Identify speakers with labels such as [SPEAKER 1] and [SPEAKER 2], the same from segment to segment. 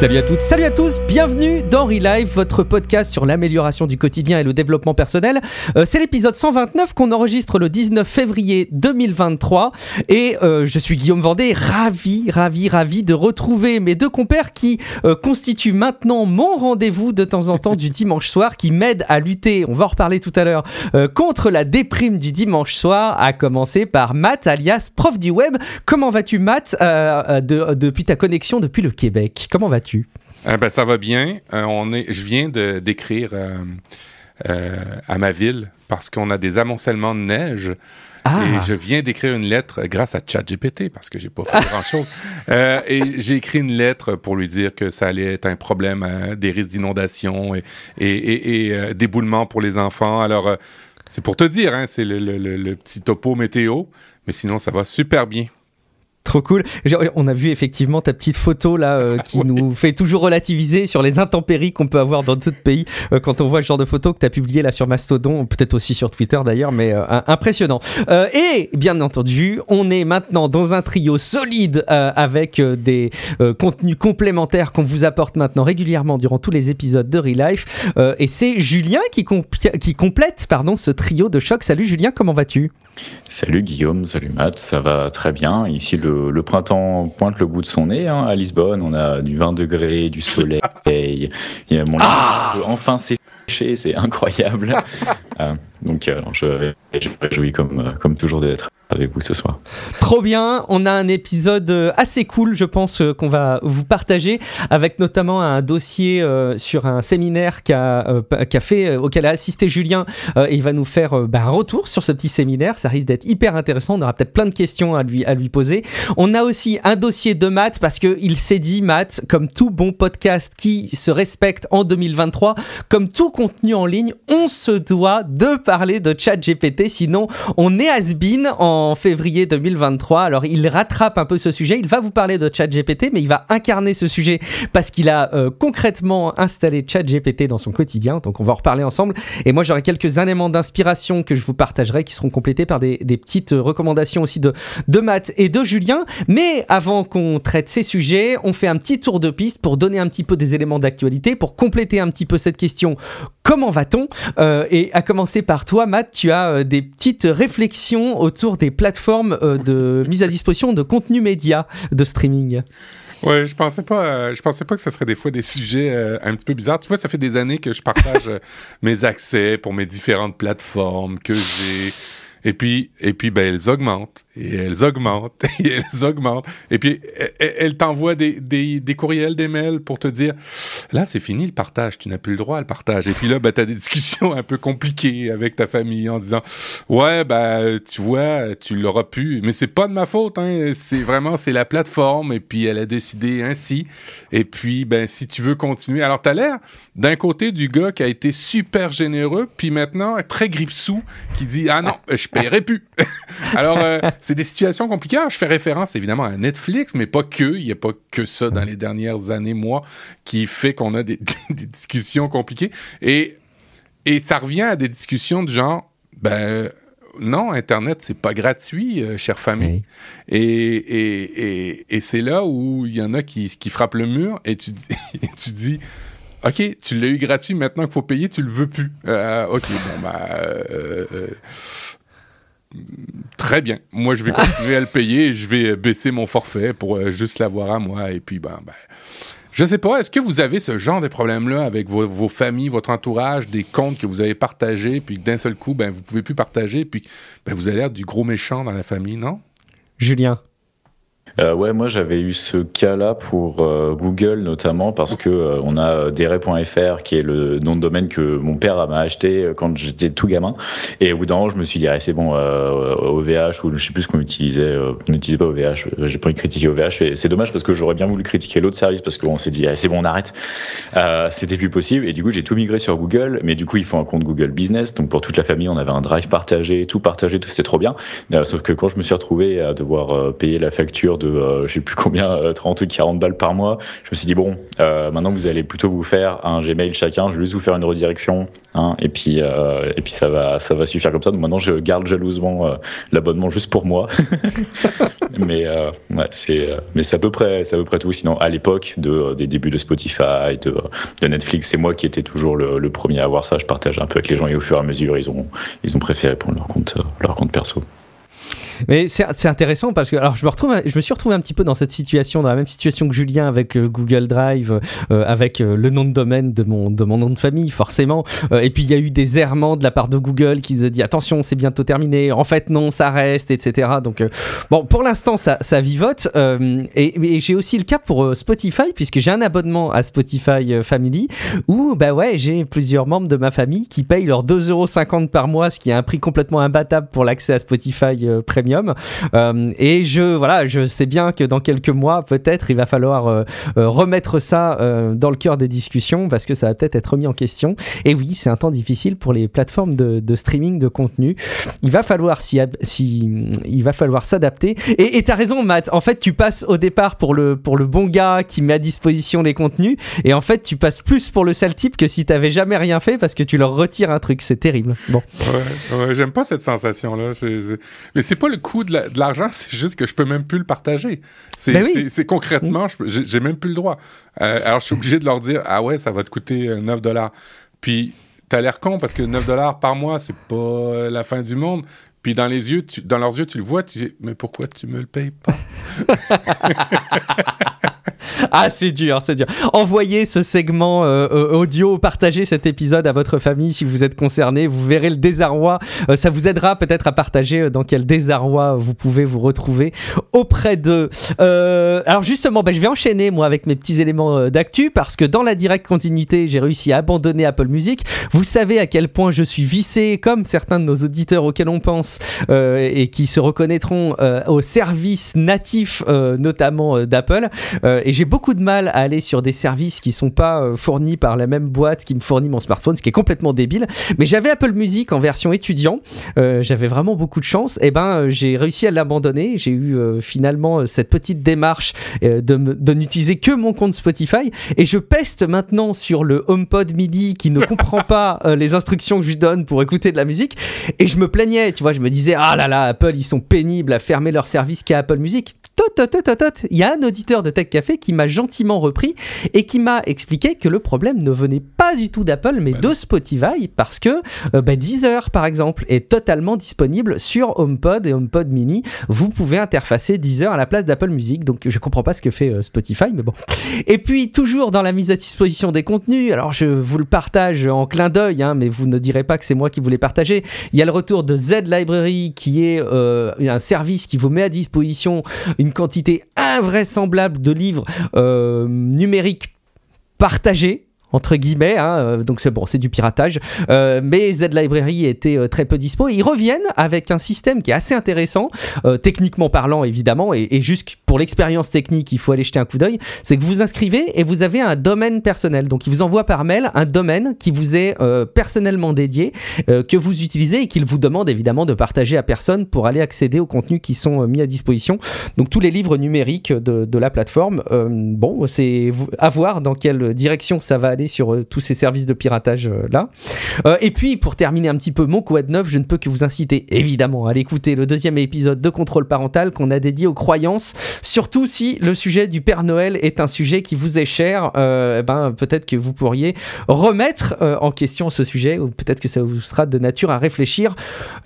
[SPEAKER 1] Salut à toutes, salut à tous, bienvenue dans Relive, votre podcast sur l'amélioration du quotidien et le développement personnel. Euh, c'est l'épisode 129 qu'on enregistre le 19 février 2023 et euh, je suis Guillaume Vendée, ravi, ravi, ravi de retrouver mes deux compères qui euh, constituent maintenant mon rendez-vous de temps en temps du dimanche soir, qui m'aident à lutter, on va en reparler tout à l'heure, contre la déprime du dimanche soir, à commencer par Matt alias prof du web. Comment vas-tu Matt depuis ta connexion depuis le Québec? Comment vas-tu?
[SPEAKER 2] Eh ben, ça va bien. Euh, on est, je viens d'écrire euh, euh, à ma ville parce qu'on a des amoncellements de neige. Ah. Et je viens d'écrire une lettre grâce à ChatGPT parce que j'ai pas fait grand-chose. et j'ai écrit une lettre pour lui dire que ça allait être un problème, des risques d'inondation et, et, et, d'éboulement pour les enfants. Alors, c'est pour te dire, hein, c'est le, le petit topo météo. Mais sinon, ça va super bien.
[SPEAKER 1] Trop cool. On a vu effectivement ta petite photo là euh, qui nous fait toujours relativiser sur les intempéries qu'on peut avoir dans d'autres pays euh, quand on voit le genre de photo que tu as publié là sur Mastodon, peut-être aussi sur Twitter d'ailleurs, mais euh, impressionnant. et bien entendu, on est maintenant dans un trio solide avec des contenus complémentaires qu'on vous apporte maintenant régulièrement durant tous les épisodes de Relife. et c'est Julien qui, qui complète pardon, ce trio de choc. Salut Julien, comment vas-tu?
[SPEAKER 3] Salut Guillaume, salut Matt, ça va très bien. Ici, le, printemps pointe le bout de son nez. Hein. À Lisbonne, on a du 20 degrés, du soleil. mon ah enfin sécher, c'est incroyable. Euh, donc, euh, je, je me réjouis comme, euh, comme toujours d'être avec vous ce soir.
[SPEAKER 1] Trop bien, on a un épisode euh, assez cool, je pense, qu'on va vous partager, avec notamment un dossier sur un séminaire qu'a fait, auquel a assisté Julien, et il va nous faire bah, un retour sur ce petit séminaire. Ça risque d'être hyper intéressant. On aura peut-être plein de questions à lui, à lui poser. On a aussi un dossier de maths parce qu'il s'est dit, Matt, comme tout bon podcast qui se respecte en 2023, comme tout contenu en ligne, on se doit de parler de ChatGPT, sinon on est has-been en en février 2023. Alors il rattrape un peu ce sujet, il va vous parler de ChatGPT, mais il va incarner ce sujet parce qu'il a euh, concrètement installé ChatGPT dans son quotidien, donc on va en reparler ensemble. Et moi j'aurai quelques éléments d'inspiration que je vous partagerai qui seront complétés par des, petites recommandations aussi de, de Matt et de Julien. Mais avant qu'on traite ces sujets, on fait un petit tour de piste pour donner un petit peu des éléments d'actualité, pour compléter un petit peu cette question comment va-t-on? Euh, Et à commencer par toi, Matt, tu as euh, des petites réflexions autour des plateformes euh, de mise à disposition de contenu média de streaming.
[SPEAKER 2] Ouais, je pensais pas, je pensais pas que ce serait des fois des sujets un petit peu bizarres. Tu vois, ça fait des années que je partage mes accès pour mes différentes plateformes que j'ai. Et puis, et puis, ben, elles augmentent, et elles augmentent, et elles augmentent. Et puis, elles t'envoient des, des, courriels, des mails pour te dire, là, c'est fini le partage, tu n'as plus le droit à le partage. Et puis là, ben, tu as des discussions un peu compliquées avec ta famille en disant, ouais, ben, tu vois, tu l'auras pu, mais c'est pas de ma faute, hein. C'est vraiment, c'est la plateforme, et puis elle a décidé ainsi. Et puis, ben, si tu veux continuer. Alors, t'as l'air, d'un côté, du gars qui a été super généreux, puis maintenant, très grippe-sous, qui dit, ah non, je paierai plus. Alors, euh, c'est des situations compliquées. je fais référence évidemment à Netflix, mais pas que. Il n'y a pas que ça dans les dernières années, mois, qui fait qu'on a des, discussions compliquées. Et, et ça revient à des discussions de genre, ben, non, Internet, c'est pas gratuit, euh, chère famille. Et, et, et, c'est là où il y en a qui, qui frappent le mur et tu, tu dis, OK, tu l'as eu gratuit, maintenant qu'il faut payer, tu le veux plus. Euh, OK, bon, ben, Très bien. Moi, je vais continuer à le payer et je vais baisser mon forfait pour euh, juste l'avoir à moi. Et puis, ben, ben, je sais pas, est-ce que vous avez ce genre de problème-là avec vos, familles, votre entourage, des comptes que vous avez partagés, puis d'un seul coup, ben, vous pouvez plus partager, puis ben, vous avez l'air du gros méchant dans la famille, non?
[SPEAKER 1] Julien.
[SPEAKER 3] Euh, ouais, moi j'avais eu ce cas-là pour euh, Google notamment parce que euh, on a dere.fr qui est le nom de domaine que mon père m'a acheté quand j'étais tout gamin. Et au bout d'un moment, je me suis dit, ah, c'est bon, OVH ou je sais plus ce qu'on utilisait, on n'utilisait pas OVH. J'ai pas envie de critiquer OVH et c'est dommage parce que j'aurais bien voulu critiquer l'autre service parce qu'on s'est dit, ah, c'est bon, on arrête. C'était plus possible et du coup j'ai tout migré sur Google, mais du coup il faut un compte Google Business. Donc pour toute la famille, on avait un drive partagé, tout partagé, tout c'était trop bien. sauf que quand je me suis retrouvé à devoir payer la facture de, je sais plus combien, 30 ou 40 balles par mois. Je me suis dit, bon, maintenant vous allez plutôt vous faire un Gmail chacun, je vais juste vous faire une redirection, hein, et puis, et puis ça va, ça va suffire comme ça. Donc maintenant, je garde jalousement l'abonnement juste pour moi. mais ouais, c'est, à peu près, à peu près tout. Sinon, à l'époque de, des débuts de Spotify, de, Netflix, c'est moi qui étais toujours le, le, premier à avoir ça. Je partage un peu avec les gens et au fur et à mesure, ils ont, ils ont préféré prendre leur compte, leur compte perso.
[SPEAKER 1] Mais c'est intéressant parce que alors je me retrouve, je me suis retrouvé un petit peu dans cette situation, dans la même situation que Julien avec euh, Google Drive, euh, avec euh, le nom de domaine de mon de mon nom de famille forcément. et puis il y a eu des errements de la part de Google qui se dit attention c'est bientôt terminé. En fait non ça reste etc. Donc bon pour l'instant ça, ça vivote. et, et j'ai aussi le cas pour Spotify puisque j'ai un abonnement à Spotify Family où bah ouais j'ai plusieurs membres de ma famille qui payent leurs 2,50€ par mois, ce qui est un prix complètement imbattable pour l'accès à Spotify Premium euh, et je, voilà, je sais bien que dans quelques mois, peut-être, il va falloir euh, euh, remettre ça dans le cœur des discussions parce que ça va peut-être être remis en question. Et oui, c'est un temps difficile pour les plateformes de, streaming de contenu. Il va falloir si, si il va falloir s'adapter. Et tu as raison, Matt. En fait, tu passes au départ pour le, pour le bon gars qui met à disposition les contenus. Et en fait, tu passes plus pour le sale type que si t'avais jamais rien fait parce que tu leur retires un truc. C'est terrible. Bon.
[SPEAKER 2] Ouais, j'aime pas cette sensation-là. Mais c'est pas le coût de l'argent, c'est juste que je peux même plus le partager. C'est ben concrètement, j'ai même plus le droit. Euh, alors, je suis obligé de leur dire, ah ouais, ça va te coûter 9 euh, dollars. Puis, t'as l'air con parce que 9 dollars par mois, c'est pas la fin du monde. Puis dans les yeux, dans leurs yeux, tu le vois, tu dis, mais pourquoi tu me le payes pas?
[SPEAKER 1] ah, c'est dur, c'est dur. Envoyez ce segment euh, euh, audio, partagez cet épisode à votre famille si vous êtes concerné. Vous verrez le désarroi. Euh, ça vous aidera peut-être à partager dans quel désarroi vous pouvez vous retrouver auprès d'eux. alors justement, ben, je vais enchaîner moi avec mes petits éléments d'actu parce que dans la directe continuité, j'ai réussi à abandonner Apple Music. Vous savez à quel point je suis vissé, comme certains de nos auditeurs auxquels on pense et qui se reconnaîtront au service natif, notamment d'Apple. J'ai beaucoup de mal à aller sur des services qui sont pas euh, fournis par la même boîte qui me fournit mon smartphone, ce qui est complètement débile. Mais j'avais Apple Music en version étudiant, euh, j'avais vraiment beaucoup de chance. Et eh ben, euh, j'ai réussi à l'abandonner. J'ai eu finalement cette petite démarche de, de n'utiliser que mon compte Spotify. Et je peste maintenant sur le HomePod MIDI qui ne comprend pas les instructions que je lui donne pour écouter de la musique. Et je me plaignais, tu vois, je me disais, ah là là, Apple, ils sont pénibles à fermer leur service qu'à Apple Music. Il y a un auditeur de Tech Café qui m'a gentiment repris et qui m'a expliqué que le problème ne venait pas du tout d'Apple mais de Spotify parce que euh, bah, Deezer par exemple est totalement disponible sur HomePod et HomePod Mini. Vous pouvez interfacer Deezer à la place d'Apple Music. Donc je comprends pas ce que fait euh, Spotify mais bon. Et puis toujours dans la mise à disposition des contenus, alors je vous le partage en clin d'œil hein, mais vous ne direz pas que c'est moi qui vous l'ai partagé. Il y a le retour de Z Library qui est euh, un service qui vous met à disposition une quantité invraisemblable de livres euh, numériques partagés entre guillemets, hein, euh, donc c'est bon, c'est du piratage. Euh, mais Z Library était euh, très peu dispo. ils reviennent avec un système qui est assez intéressant, techniquement parlant évidemment, et, juste pour l'expérience technique, il faut aller jeter un coup d'œil. C'est que vous vous inscrivez et vous avez un domaine personnel. Donc il vous envoie par mail un domaine qui vous est personnellement dédié, que vous utilisez et qu'il vous demande évidemment de partager à personne pour aller accéder aux contenus qui sont mis à disposition. Donc tous les livres numériques de, de la plateforme. bon, c'est à voir dans quelle direction ça va aller sur euh, tous ces services de piratage euh, là. Euh, et puis pour terminer un petit peu mon quad neuf, je ne peux que vous inciter évidemment à aller écouter le deuxième épisode de Contrôle parental qu'on a dédié aux croyances, surtout si le sujet du Père Noël est un sujet qui vous est cher. Eh ben peut-être que vous pourriez remettre en question ce sujet ou peut-être que ça vous sera de nature à réfléchir.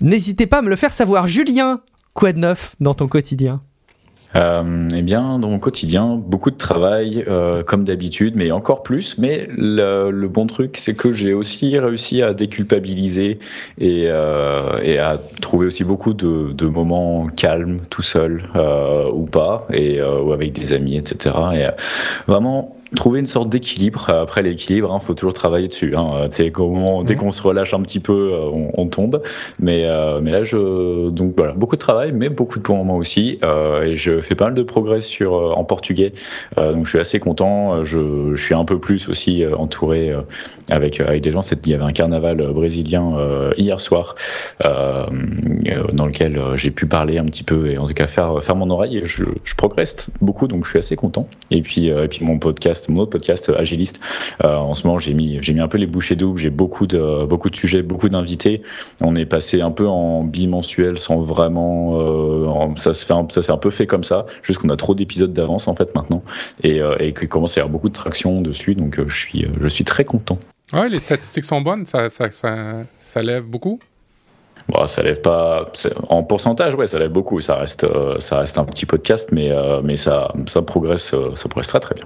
[SPEAKER 1] N'hésitez pas à me le faire savoir. Julien, quoi de neuf dans ton quotidien
[SPEAKER 3] eh bien, dans mon quotidien, beaucoup de travail, euh, comme d'habitude, mais encore plus. Mais le, bon truc, c'est que j'ai aussi réussi à déculpabiliser et, euh, à trouver aussi beaucoup de, de moments calmes, tout seul euh, ou pas, et, ou avec des amis, etc. Et vraiment trouver une sorte d'équilibre. Après l'équilibre, il hein, faut toujours travailler dessus. Hein. dès mmh. qu'on se relâche un petit peu, on, tombe. Mais, mais là, je, donc voilà, beaucoup de travail, mais beaucoup de en main aussi. et je fais pas mal de progrès sur, en portugais. donc je suis assez content. Je, je, suis un peu plus aussi entouré avec, avec des gens. Il y avait un carnaval brésilien hier soir dans lequel j'ai pu parler un petit peu et en tout cas faire, faire mon oreille. Je, je progresse beaucoup, donc je suis assez content. Et puis, et puis mon podcast, mon autre podcast Agiliste, en ce moment j'ai mis, j'ai mis un peu les bouchées doubles. J'ai beaucoup de, beaucoup de sujets, beaucoup d'invités. On est passé un peu en bimensuel sans vraiment. ça se fait, ça s'est un peu fait comme ça, juste qu'on a trop d'épisodes d'avance en fait maintenant et, et qu'il commence à y avoir beaucoup de traction dessus. Donc je suis, je suis très content.
[SPEAKER 2] Ouais, les statistiques sont bonnes, ça, ça, ça, ça lève beaucoup?
[SPEAKER 3] Bon, ça lève pas en pourcentage, ouais, ça lève beaucoup. Ça reste, ça reste un petit podcast, mais mais ça, ça progresse, ça progresse très très bien.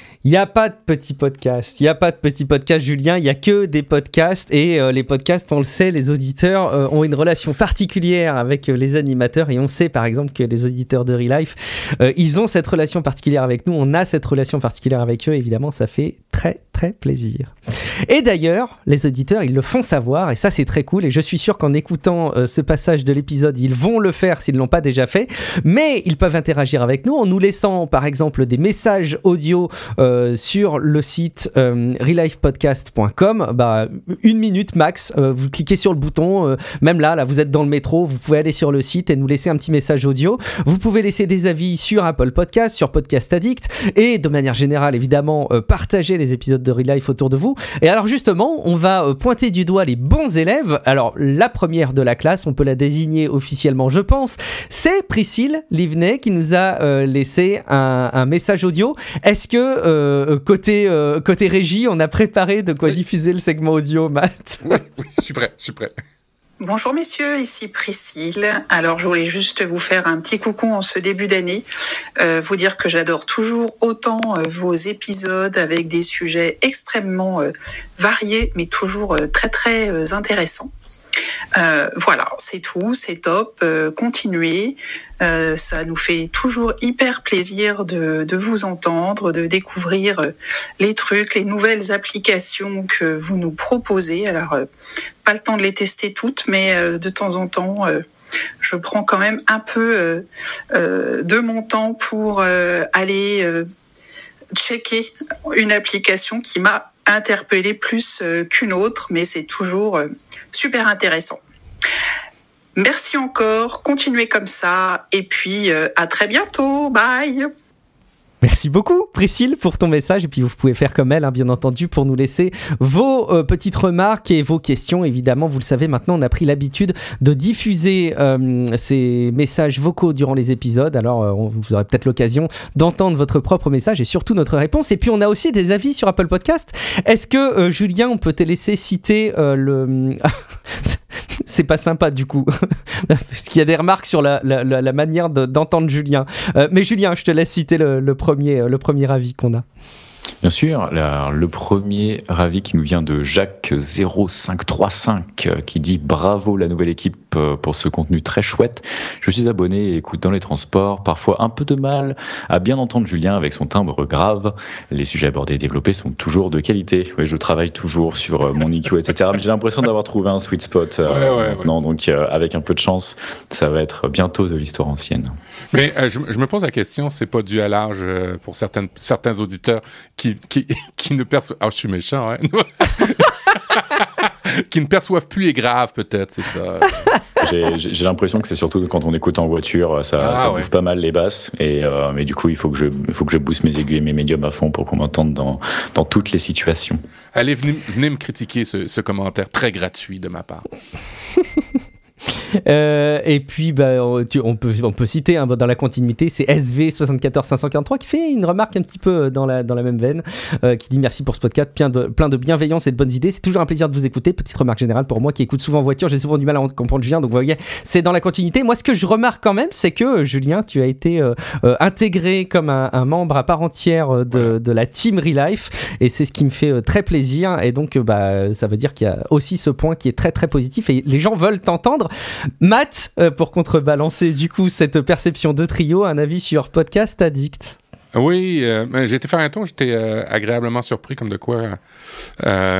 [SPEAKER 1] Il n'y a pas de petit podcast. Il n'y a pas de petit podcast, Julien. Il n'y a que des podcasts. Et euh, les podcasts, on le sait, les auditeurs euh, ont une relation particulière avec euh, les animateurs. Et on sait, par exemple, que les auditeurs de Relife, ils ont cette relation particulière avec nous. On a cette relation particulière avec eux. Évidemment, ça fait très, très plaisir. Et d'ailleurs, les auditeurs, ils le font savoir. Et ça, c'est très cool. Et je suis sûr qu'en écoutant ce passage de l'épisode, ils vont le faire s'ils ne l'ont pas déjà fait. Mais ils peuvent interagir avec nous en nous laissant, par exemple, des messages audio. Sur le site euh, relifepodcast.com. Bah, une minute max, euh, vous cliquez sur le bouton, même là, là, vous êtes dans le métro, vous pouvez aller sur le site et nous laisser un petit message audio. Vous pouvez laisser des avis sur Apple Podcast, sur Podcast Addict et de manière générale, évidemment, partager les épisodes de Relife autour de vous. Et alors justement, on va pointer du doigt les bons élèves. Alors la première de la classe, on peut la désigner officiellement, je pense, c'est Priscille Livnet qui nous a laissé un, message audio. Est-ce que euh, côté, euh, côté régie, on a préparé de quoi diffuser le segment audio, Matt.
[SPEAKER 2] Oui, je suis prêt, je suis prêt.
[SPEAKER 4] Bonjour messieurs, ici Priscille. Alors je voulais juste vous faire un petit coucou en ce début d'année, euh, vous dire que j'adore toujours autant vos épisodes avec des sujets extrêmement variés, mais toujours très très intéressants. Euh, voilà, c'est tout, c'est top. Euh, continuez. Euh, ça nous fait toujours hyper plaisir de, vous entendre, de découvrir les trucs, les nouvelles applications que vous nous proposez. Alors, pas le temps de les tester toutes, mais de temps en temps, je prends quand même un peu de mon temps pour aller checker une application qui m'a interpellé plus euh, qu'une autre, mais c'est toujours euh, super intéressant. Merci encore, continuez comme ça, et puis euh, à très bientôt, bye
[SPEAKER 1] Merci beaucoup, Priscille, pour ton message. Et puis, vous pouvez faire comme elle, hein, bien entendu, pour nous laisser vos euh, petites remarques et vos questions. Évidemment, vous le savez, maintenant, on a pris l'habitude de diffuser euh, ces messages vocaux durant les épisodes. Alors, vous aurez peut-être l'occasion d'entendre votre propre message et surtout notre réponse. Et puis, on a aussi des avis sur Apple Podcast. Est-ce que, Julien, on peut te laisser citer le. c'est pas sympa du coup, parce qu'il y a des remarques sur la, manière d'entendre Julien. Euh, mais Julien, je te laisse citer le, premier, le premier avis qu'on a.
[SPEAKER 3] Bien sûr, le premier avis qui nous vient de Jacques0535 euh, qui dit bravo la nouvelle équipe euh, pour ce contenu très chouette. Je suis abonné et écoute dans les transports, parfois un peu de mal à bien entendre Julien avec son timbre grave. Les sujets abordés et développés sont toujours de qualité. je travaille toujours sur euh, mon EQ, etc. Mais j'ai l'impression d'avoir trouvé un sweet spot Non, donc avec un peu de chance, ça va être bientôt de l'histoire ancienne.
[SPEAKER 2] Mais je, me pose la question, c'est pas dû à l'âge pour certaines, certains auditeurs qui qui, ne perçoivent. Ah, je suis méchant, hein? qui ne perçoivent plus les graves, peut-être, c'est ça.
[SPEAKER 3] J'ai l'impression que c'est surtout quand on écoute en voiture, ça, ah, bouge pas mal les basses. Et, euh, mais du coup, il faut que je, faut que je booste mes aiguilles et mes médiums à fond pour qu'on m'entende dans, dans toutes les situations.
[SPEAKER 2] Allez, venez, venez me critiquer ce, ce commentaire très gratuit de ma part.
[SPEAKER 1] Euh, et puis, bah, on, peut, on peut citer hein, dans la continuité, c'est SV74543 qui fait une remarque un petit peu dans la, dans la même veine, euh, qui dit merci pour ce podcast, plein de, plein de bienveillance et de bonnes idées. C'est toujours un plaisir de vous écouter. Petite remarque générale pour moi qui écoute souvent en voiture, j'ai souvent du mal à comprendre Julien, donc vous voyez, c'est dans la continuité. Moi, ce que je remarque quand même, c'est que Julien, tu as été euh, intégré comme un, membre à part entière de, de la team Relife, et c'est ce qui me fait très plaisir. Et donc, bah, ça veut dire qu'il y a aussi ce point qui est très très positif, et les gens veulent t'entendre. Matt, euh, pour contrebalancer du coup cette perception de trio, un avis sur Podcast Addict
[SPEAKER 2] Oui, j'ai été faire un tour, j'étais agréablement surpris comme de quoi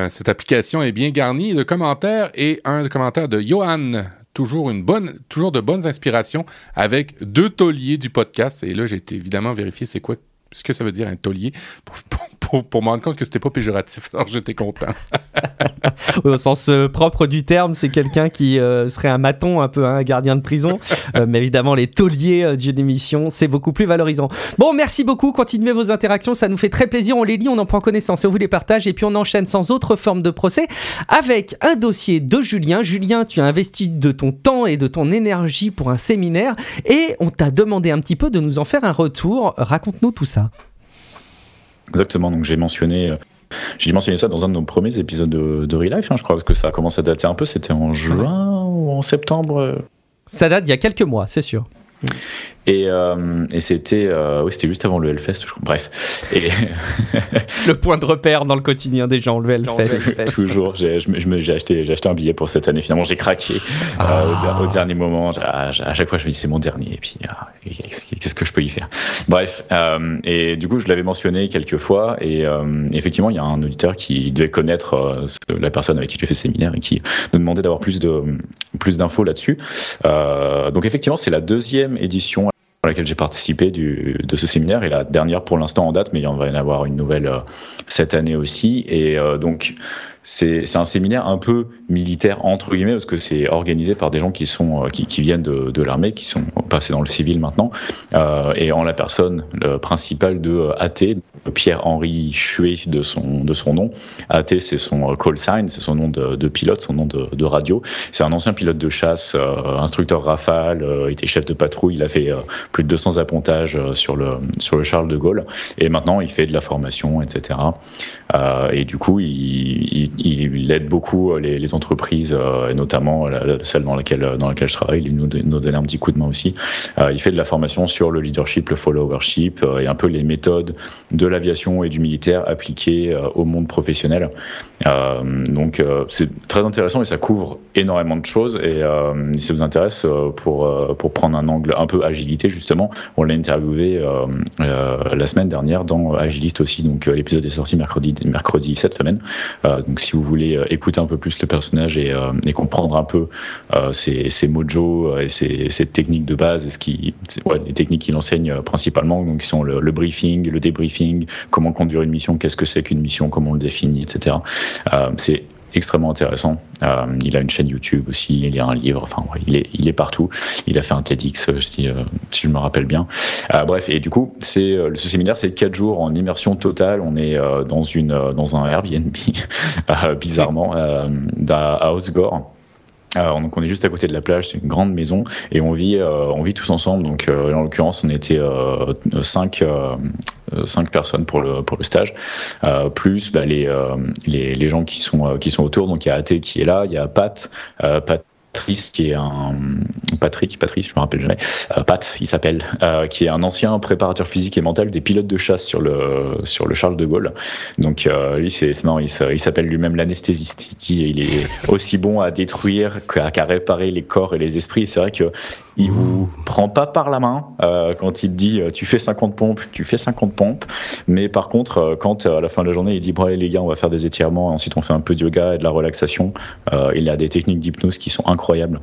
[SPEAKER 2] cette application est bien garnie de commentaires et un commentaire de Johan toujours une bonne, toujours de bonnes inspirations avec deux tauliers du podcast. Et là, j'ai évidemment vérifié c'est quoi ce que ça veut dire un taulier pour, pour, me rendre compte que c'était pas péjoratif. Alors j'étais content.
[SPEAKER 1] au sens euh, propre du terme, c'est quelqu'un qui euh, serait un maton, un peu un gardien de prison. Euh, mais évidemment, les tauliers d'une émission, c'est beaucoup plus valorisant. Bon, merci beaucoup. Continuez vos interactions, ça nous fait très plaisir. On les lit, on en prend connaissance et on vous les partage. Et puis on enchaîne sans autre forme de procès avec un dossier de Julien. Julien, tu as investi de ton temps et de ton énergie pour un séminaire et on t'a demandé un petit peu de nous en faire un retour. Raconte-nous tout ça.
[SPEAKER 3] Exactement, donc j'ai mentionné, euh, j'ai mentionné ça dans un de nos premiers épisodes de, de Real Life, hein, je crois, parce que ça a commencé à dater un peu, c'était en juin ou en septembre euh.
[SPEAKER 1] Ça date il y a quelques mois, c'est sûr.
[SPEAKER 3] Et, euh, et c'était euh, oui, c'était juste avant le Hellfest, je crois. Bref. Et
[SPEAKER 1] le point de repère dans le quotidien des gens, le Hellfest.
[SPEAKER 3] Toujours. J'ai acheté, acheté un billet pour cette année. Finalement, j'ai craqué euh, au, ah. dernier moment. À, chaque fois, je me dis c'est mon dernier. Et puis, ah, qu'est-ce que je peux y faire? Bref. Euh, et du coup, je l'avais mentionné quelques fois. Et effectivement, il y a un auditeur qui devait connaître la personne avec qui j'ai fait ce séminaire et qui me demandait d'avoir plus de plus d'infos là-dessus. donc, effectivement, c'est la deuxième édition dans laquelle j'ai participé du, de ce séminaire et la dernière pour l'instant en date, mais il va y en avoir une nouvelle euh, cette année aussi. Et euh, donc c'est un séminaire un peu militaire entre guillemets parce que c'est organisé par des gens qui sont euh, qui, qui viennent de, de l'armée, qui sont passés dans le civil maintenant, euh, et en la personne principale de euh, AT, Pierre-Henri Chuet de son de son nom. AT c'est son call sign, c'est son nom de, pilote, son nom de, radio. C'est un ancien pilote de chasse, instructeur Rafale, était chef de patrouille, il a fait plus de 200 appontages sur le sur le Charles de Gaulle, et maintenant il fait de la formation, etc. et du coup il aide beaucoup euh, les, entreprises, euh, et notamment celle dans laquelle, dans laquelle je travaille. Il nous, nous donne un petit coup de main aussi. Euh, il fait de la formation sur le leadership, le followership et un peu les méthodes de l'aviation et du militaire appliquées au monde professionnel. donc c'est très intéressant et ça couvre énormément de choses. Et si ça vous intéresse, pour, pour prendre un angle un peu agilité, justement, on l'a interviewé la semaine dernière dans Agiliste aussi. Donc l'épisode est sorti mercredi, mercredi cette semaine. donc si vous voulez euh, écouter un peu plus le personnage et, euh, comprendre un peu euh, ses, ses mojos et ses, techniques de base, et ce qui, les techniques qu'il enseigne principalement, donc qui sont le, briefing, le débriefing, comment conduire une mission, qu'est-ce que c'est qu'une mission, comment on le définit, etc. c'est extrêmement intéressant. Euh, il a une chaîne YouTube aussi, il y a un livre, enfin il, est, partout. Il a fait un TEDx, euh, si, euh, je me rappelle bien. Euh, bref, et du coup, ce séminaire, c'est quatre jours en immersion totale. On est dans une dans un Airbnb, bizarrement, à Osgore. Alors, donc on est juste à côté de la plage, c'est une grande maison et on vit, on vit tous ensemble. Donc en l'occurrence, on était cinq, cinq personnes pour le pour le stage, plus bah, les, les, les gens qui sont qui sont autour. Donc il y a Athé qui est là, il y a Pat, Pat Patrice, qui est un Patrick, Patrice, je me rappelle jamais, euh, Pat, il s'appelle, euh, qui est un ancien préparateur physique et mental des pilotes de chasse sur le sur le Charles de Gaulle. Donc euh, lui, c'est marrant, il s'appelle lui-même l'anesthésiste. Il, il est aussi bon à détruire qu'à réparer les corps et les esprits. C'est vrai que il vous prend pas par la main quand il te dit tu fais 50 pompes, tu fais 50 pompes. Mais par contre, quand à la fin de la journée il dit bon allez les gars, on va faire des étirements, ensuite on fait un peu de yoga et de la relaxation. il a des techniques d'hypnose qui sont incroyables incroyable.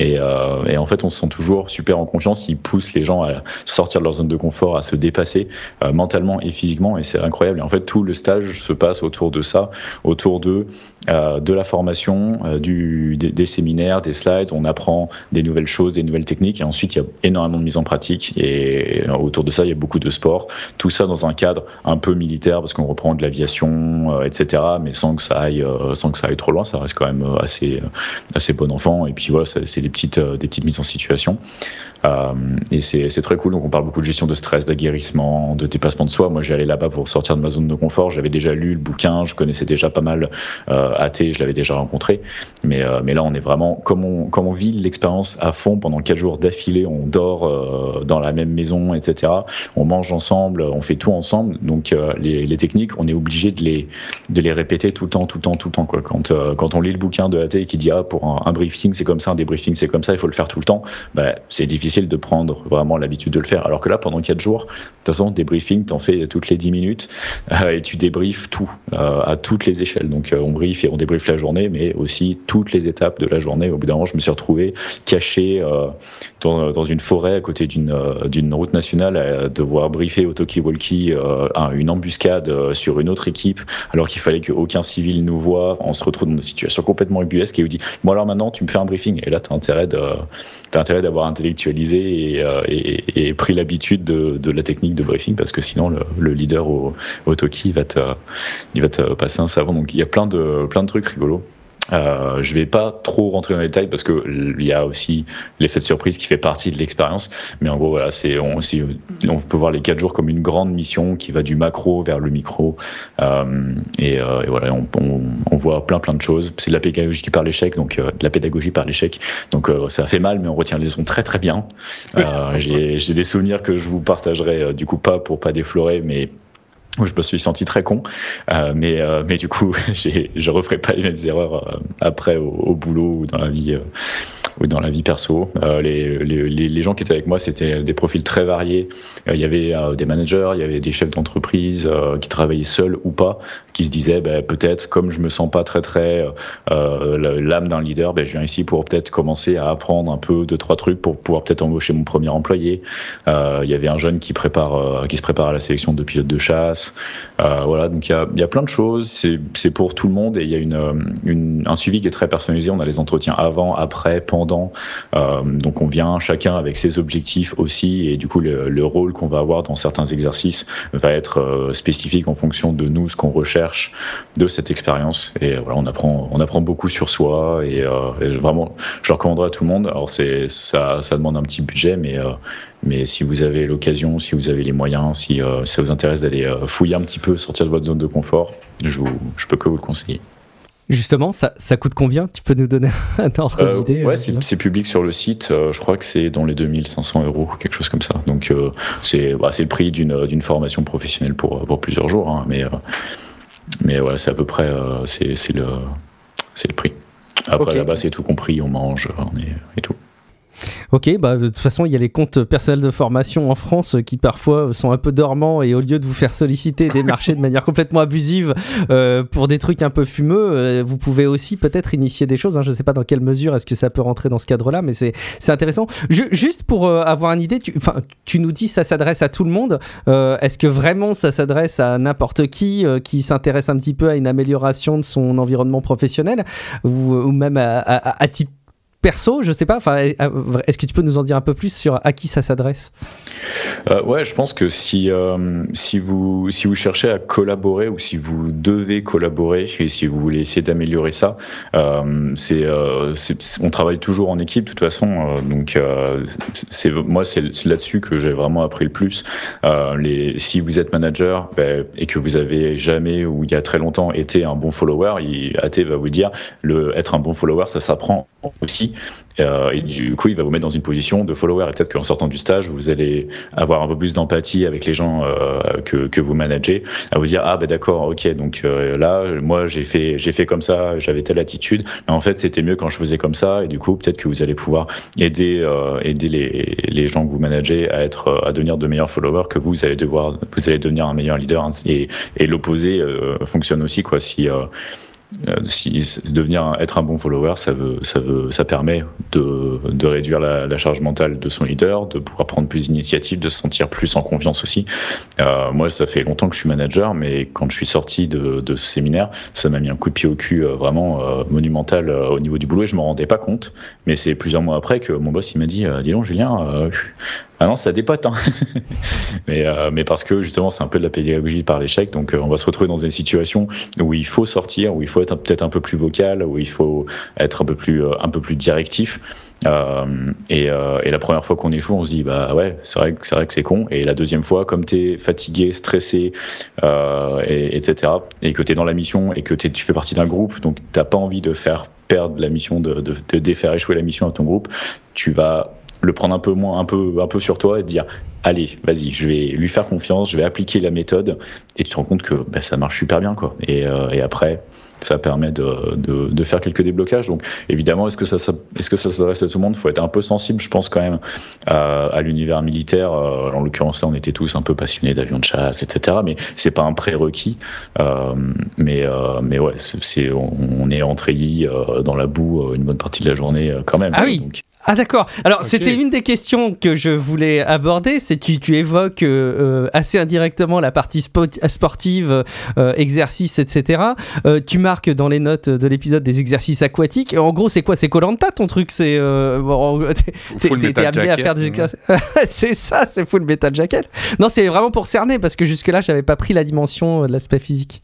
[SPEAKER 3] Euh, et, en fait, on se sent toujours super en confiance. Il pousse les gens à sortir de leur zone de confort, à se dépasser euh, mentalement et physiquement. Et c'est incroyable. Et en fait, tout le stage se passe autour de ça, autour de euh, de la formation, du, des, séminaires, des slides. On apprend des nouvelles choses, des nouvelles techniques. Et ensuite, il y a énormément de mise en pratique. Et autour de ça, il y a beaucoup de sport. Tout ça dans un cadre un peu militaire parce qu'on reprend de l'aviation, etc. Mais sans que ça aille, sans que ça aille trop loin. Ça reste quand même assez assez bon enfant et puis voilà, c'est des petites, euh, des petites mises en situation. Euh, et c'est très cool. Donc, on parle beaucoup de gestion de stress, d'aguerrissement, de dépassement de soi. Moi, j'allais là-bas pour sortir de ma zone de confort. J'avais déjà lu le bouquin, je connaissais déjà pas mal euh, je l'avais déjà rencontré. Mais, euh, mais là, on est vraiment, comme on, on vit l'expérience à fond pendant quatre jours d'affilée, on dort dans la même maison, etc. On mange ensemble, on fait tout ensemble. Donc, les, techniques, on est obligé de les, de les répéter tout le temps, tout le temps, tout le temps. Quoi. Quand, quand on lit le bouquin de AT qui dit, ah, pour un, un briefing, c'est comme ça, un débriefing, c'est comme ça, il faut le faire tout le temps, bah, c'est difficile de prendre vraiment l'habitude de le faire. Alors que là, pendant 4 jours, de toute façon, des briefings, t'en fais toutes les 10 minutes euh, et tu débriefes tout euh, à toutes les échelles. Donc on brief et on débriefe la journée, mais aussi toutes les étapes de la journée. Au bout d'un moment, je me suis retrouvé caché dans, dans, une forêt à côté d'une d'une route nationale à devoir briefer au talkie-walkie une embuscade sur une autre équipe alors qu'il fallait qu'aucun civil nous voit. On se retrouve dans des situations complètement ubuesques et vous dit Bon, alors maintenant, tu me fais un briefing. Et là, tu as intérêt de. intérêt d'avoir intellectualisé et, euh, pris l'habitude de, la technique de briefing parce que sinon le, leader au, au Toki va te, il va te passer un savon. Donc il y a plein de, plein de trucs rigolos. Euh, je vais pas trop rentrer dans les détails parce que il y a aussi l'effet de surprise qui fait partie de l'expérience. Mais en gros, voilà, c'est on, on, peut voir les quatre jours comme une grande mission qui va du macro vers le micro. Euh, et, euh, et, voilà, on, on, on, voit plein plein de choses. C'est de la pédagogie par l'échec, donc euh, de la pédagogie par l'échec. Donc euh, ça fait mal, mais on retient les leçons très très bien. J'ai des souvenirs que je vous partagerai du coup pas pour pas déflorer, mais je me suis senti très con, euh, mais euh, mais du coup, je referai pas les mêmes erreurs euh, après au, au, boulot ou dans la vie dans la vie perso. Euh, les, les, les, gens qui étaient avec moi, c'était des profils très variés. Euh, il y avait euh, des managers, il y avait des chefs d'entreprise qui travaillaient seuls ou pas, qui se disaient ben, peut-être comme je me sens pas très très l'âme d'un leader, ben, je viens ici pour peut-être commencer à apprendre un peu deux trois trucs pour pouvoir peut-être embaucher mon premier employé. il y avait un jeune qui prépare qui se prépare à la sélection de pilote de chasse. voilà, donc il y a, y a plein de choses. C'est pour tout le monde et il y a une, une, un suivi qui est très personnalisé. On a les entretiens avant, après, pendant euh, donc on vient chacun avec ses objectifs aussi, et du coup le, rôle qu'on va avoir dans certains exercices va être euh, spécifique en fonction de nous, ce qu'on recherche de cette expérience. Et voilà, on apprend, on apprend beaucoup sur soi, et, euh, vraiment, je recommanderais à tout le monde. Alors c'est ça, ça demande un petit budget, mais mais si vous avez l'occasion, si vous avez les moyens, si ça vous intéresse d'aller fouiller un petit peu, sortir de votre zone de confort, je, je peux que vous le conseiller.
[SPEAKER 1] Justement, ça, ça coûte combien? Tu peux nous donner un ordre euh, d'idée
[SPEAKER 3] Ouais, euh, c'est public sur le site. Euh, je crois que c'est dans les 2500 euros, quelque chose comme ça. Donc, c'est bah, le prix d'une formation professionnelle pour, pour plusieurs jours. Hein, mais, mais voilà, c'est à peu près c'est le, le prix. Après, là-bas, c'est tout compris. On mange on est, et tout.
[SPEAKER 1] Ok, bah de toute façon, il y a les comptes personnels de formation en France qui parfois sont un peu dormants et au lieu de vous faire solliciter des marchés de manière complètement abusive euh, pour des trucs un peu fumeux, euh, vous pouvez aussi peut-être initier des choses. Hein. Je ne sais pas dans quelle mesure est-ce que ça peut rentrer dans ce cadre-là, mais c'est intéressant. juste pour euh, avoir une idée, tu, tu nous dis ça s'adresse à tout le monde. est-ce que vraiment ça s'adresse à n'importe qui qui s'intéresse un petit peu à une amélioration de son environnement professionnel ou, ou même à, à, à titre perso, je sais pas. Enfin, est-ce que tu peux nous en dire un peu plus sur à qui ça s'adresse?
[SPEAKER 3] Euh, Ouais, je pense que si euh, si vous si vous cherchez à collaborer ou si vous devez collaborer et si vous voulez essayer d'améliorer ça, euh, c'est on travaille toujours en équipe de toute façon. donc c'est moi c'est là-dessus que j'ai vraiment appris le plus. si vous êtes manager ben, et que vous avez jamais ou il y a très longtemps été un bon follower, il, AT va vous dire le être un bon follower ça s'apprend aussi euh, et du coup, il va vous mettre dans une position de follower. Et peut-être qu'en sortant du stage, vous allez avoir un peu plus d'empathie avec les gens euh, que, vous managez, à vous dire ah ben d'accord, ok, donc euh, là, moi j'ai fait j'ai fait comme ça, j'avais telle attitude, mais en fait c'était mieux quand je faisais comme ça. Et du coup, peut-être que vous allez pouvoir aider aider les, les gens que vous managez à être à devenir de meilleurs followers que vous, vous allez devoir vous allez devenir un meilleur leader. Et, et l'opposé fonctionne aussi quoi. Si si devenir être un bon follower, ça permet de, réduire la, charge mentale de son leader, de pouvoir prendre plus d'initiatives, de se sentir plus en confiance aussi. Euh, moi, ça fait longtemps que je suis manager, mais quand je suis sorti de, ce séminaire, ça m'a mis un coup de pied au cul euh, vraiment euh, monumental au niveau du boulot et je me rendais pas compte. Mais c'est plusieurs mois après que mon boss il m'a dit, dis donc Julien, ah non, ça dépote. Hein. mais, euh, mais parce que justement, c'est un peu de la pédagogie par l'échec. Donc, euh, on va se retrouver dans une situation où il faut sortir, où il faut être peut-être un peu plus vocal, où il faut être un peu plus, euh, un peu plus directif. Et, la première fois qu'on échoue, on se dit bah ouais, c'est vrai, c'est vrai que c'est con. Et la deuxième fois, comme t'es fatigué, stressé, et, etc., et que t'es dans la mission et que tu fais partie d'un groupe, donc t'as pas envie de faire perdre la mission, de, de, de, faire échouer la mission à ton groupe, tu vas le prendre un peu moins, un peu, un peu sur toi et te dire allez, vas-y, je vais lui faire confiance, je vais appliquer la méthode, et tu te rends compte que bah, ça marche super bien, quoi. Et, et après, ça permet de, de, de, faire quelques déblocages. Donc évidemment, est-ce que ça, est-ce que ça s'adresse à tout le monde? Il faut être un peu sensible, je pense quand même, à, à l'univers militaire. Euh, en l'occurrence là, on était tous un peu passionnés d'avions de chasse, etc. Mais c'est pas un prérequis. Euh, mais euh, mais ouais, c'est on, est entré euh, dans la boue une bonne partie de la journée quand même.
[SPEAKER 1] Ah oui. Donc, ah d'accord. Alors c'était une des questions que je voulais aborder. C'est tu, tu évoques euh, euh assez indirectement la partie sportive, euh, exercice, etc. Euh, tu marques dans les notes de l'épisode des exercices aquatiques. En gros, c'est quoi? C'est Colanta ton truc? C'est bon,
[SPEAKER 2] t'es amené à faire des
[SPEAKER 1] exercices. c'est ça, c'est full metal jacket. Non, c'est vraiment pour cerner parce que jusque là, j'avais pas pris la dimension de l'aspect physique.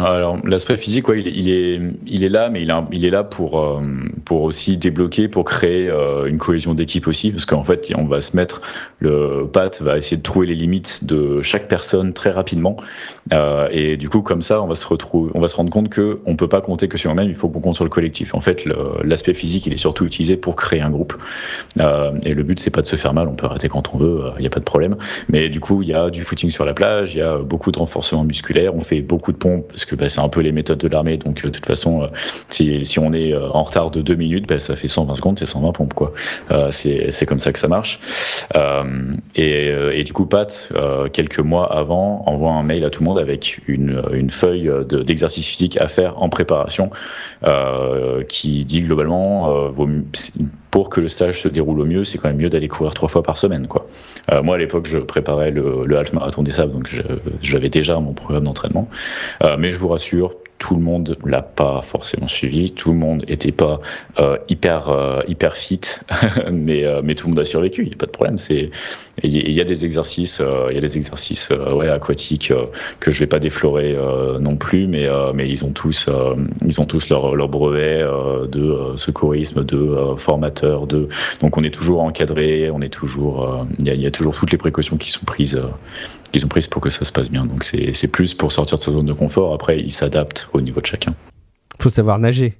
[SPEAKER 3] Alors l'aspect physique, ouais, il, est, il est là, mais il, est là pour, euh, pour aussi débloquer, pour créer euh, une cohésion d'équipe aussi, parce qu'en fait, on va se mettre, le Pat va essayer de trouver les limites de chaque personne très rapidement, euh, et du coup, comme ça, on va se retrouver, on va se rendre compte que on peut pas compter que sur nous-mêmes, il faut qu'on compte sur le collectif. En fait, l'aspect physique, il est surtout utilisé pour créer un groupe, et le but c'est pas de se faire mal, on peut arrêter quand on veut, il n'y a pas de problème. Mais du coup, il y a du footing sur la plage, il y a beaucoup de renforcement musculaire, on fait beaucoup de pompes parce que bah, c'est un peu les méthodes de l'armée. Donc, euh, de toute façon, euh, si, on est euh, en retard de deux minutes, bah, ça fait 120 secondes, c'est 120 pompes. Quoi. c'est comme ça que ça marche. Et, du coup, Pat, quelques mois avant, envoie un mail à tout le monde avec une, feuille d'exercice physique à faire en préparation qui dit globalement, vaut pour que le stage se déroule au mieux, c'est quand même mieux d'aller courir trois fois par semaine. Euh, moi, à l'époque, je préparais le, le half marathon des sables, donc j'avais déjà mon programme d'entraînement. Euh, mais je vous rassure, tout le monde l'a pas forcément suivi, tout le monde était pas euh, hyper euh, hyper fit, mais euh, tout le monde a survécu, il y a pas de problème. Il y, a des exercices, il y a des exercices ouais aquatiques que je vais pas déflorer non plus, mais ils ont tous ils ont tous leur leur brevet de secourisme, de formateur, de donc on est toujours encadré, on est toujours il y a, toujours toutes les précautions qui sont prises qu'ils ont prises pour que ça se passe bien. Donc c'est plus pour sortir de sa zone de confort. Après, ils s'adaptent au niveau de chacun.
[SPEAKER 1] Faut savoir nager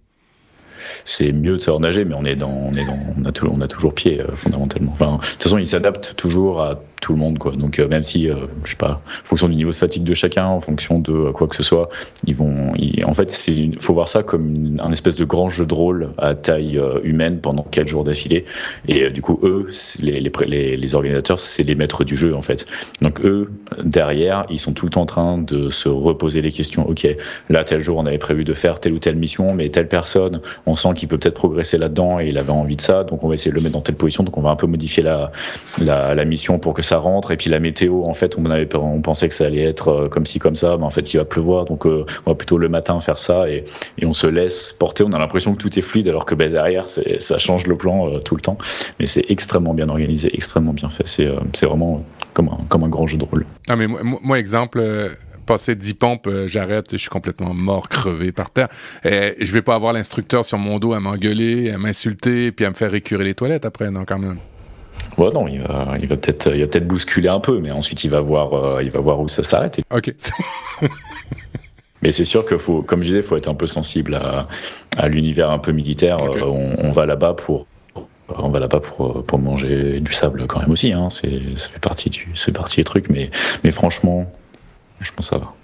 [SPEAKER 3] c'est mieux de savoir nager, mais on est dans, on est dans, on a toujours, on a toujours pied euh, fondamentalement. De toute façon, ils s'adaptent toujours à tout le monde, quoi. Donc euh, même si, euh, je sais pas, en fonction du niveau de fatigue de chacun, en fonction de quoi que ce soit, ils vont, en fait, c'est, faut voir ça comme un espèce de grand jeu de rôle à taille humaine pendant quatre jours d'affilée. Et du coup, eux, les, les, les, organisateurs, c'est les maîtres du jeu, en fait. Donc eux, derrière, ils sont tout le temps en train de se reposer les questions. Ok, là, tel jour, on avait prévu de faire telle ou telle mission, mais telle personne, on sent qu'il peut peut-être progresser là-dedans et il avait envie de ça, donc on va essayer de le mettre dans telle position, donc on va un peu modifier la, la, la mission pour que ça rentre. Et puis la météo, en fait, on, avait, on pensait que ça allait être euh, comme ci, comme ça, mais en fait, il va pleuvoir, donc euh, on va plutôt le matin faire ça et, et on se laisse porter. On a l'impression que tout est fluide, alors que ben, derrière, ça change le plan euh, tout le temps. Mais c'est extrêmement bien organisé, extrêmement bien fait. C'est vraiment comme un, comme un grand jeu de rôle.
[SPEAKER 2] Ah, mais moi, exemple, passer 10 pompes, euh, j'arrête, je suis complètement mort, crevé par terre. Et je vais pas avoir l'instructeur sur mon dos à m'engueuler, à m'insulter, puis à me faire récurer les toilettes après, non, quand même.
[SPEAKER 3] Ouais, non, il va, il va peut-être, il va peut-être bousculer un peu, mais ensuite il va voir, euh, il va voir où ça s'arrête.
[SPEAKER 2] Ok.
[SPEAKER 3] mais c'est sûr qu'il faut, comme je disais, il faut être un peu sensible à, à l'univers un peu militaire. Euh, on, on, va là-bas pour, on va là-bas pour, pour manger du sable quand même aussi. Hein. C'est, ça fait partie du, c'est partie des trucs, mais, mais franchement, je pense que ça va.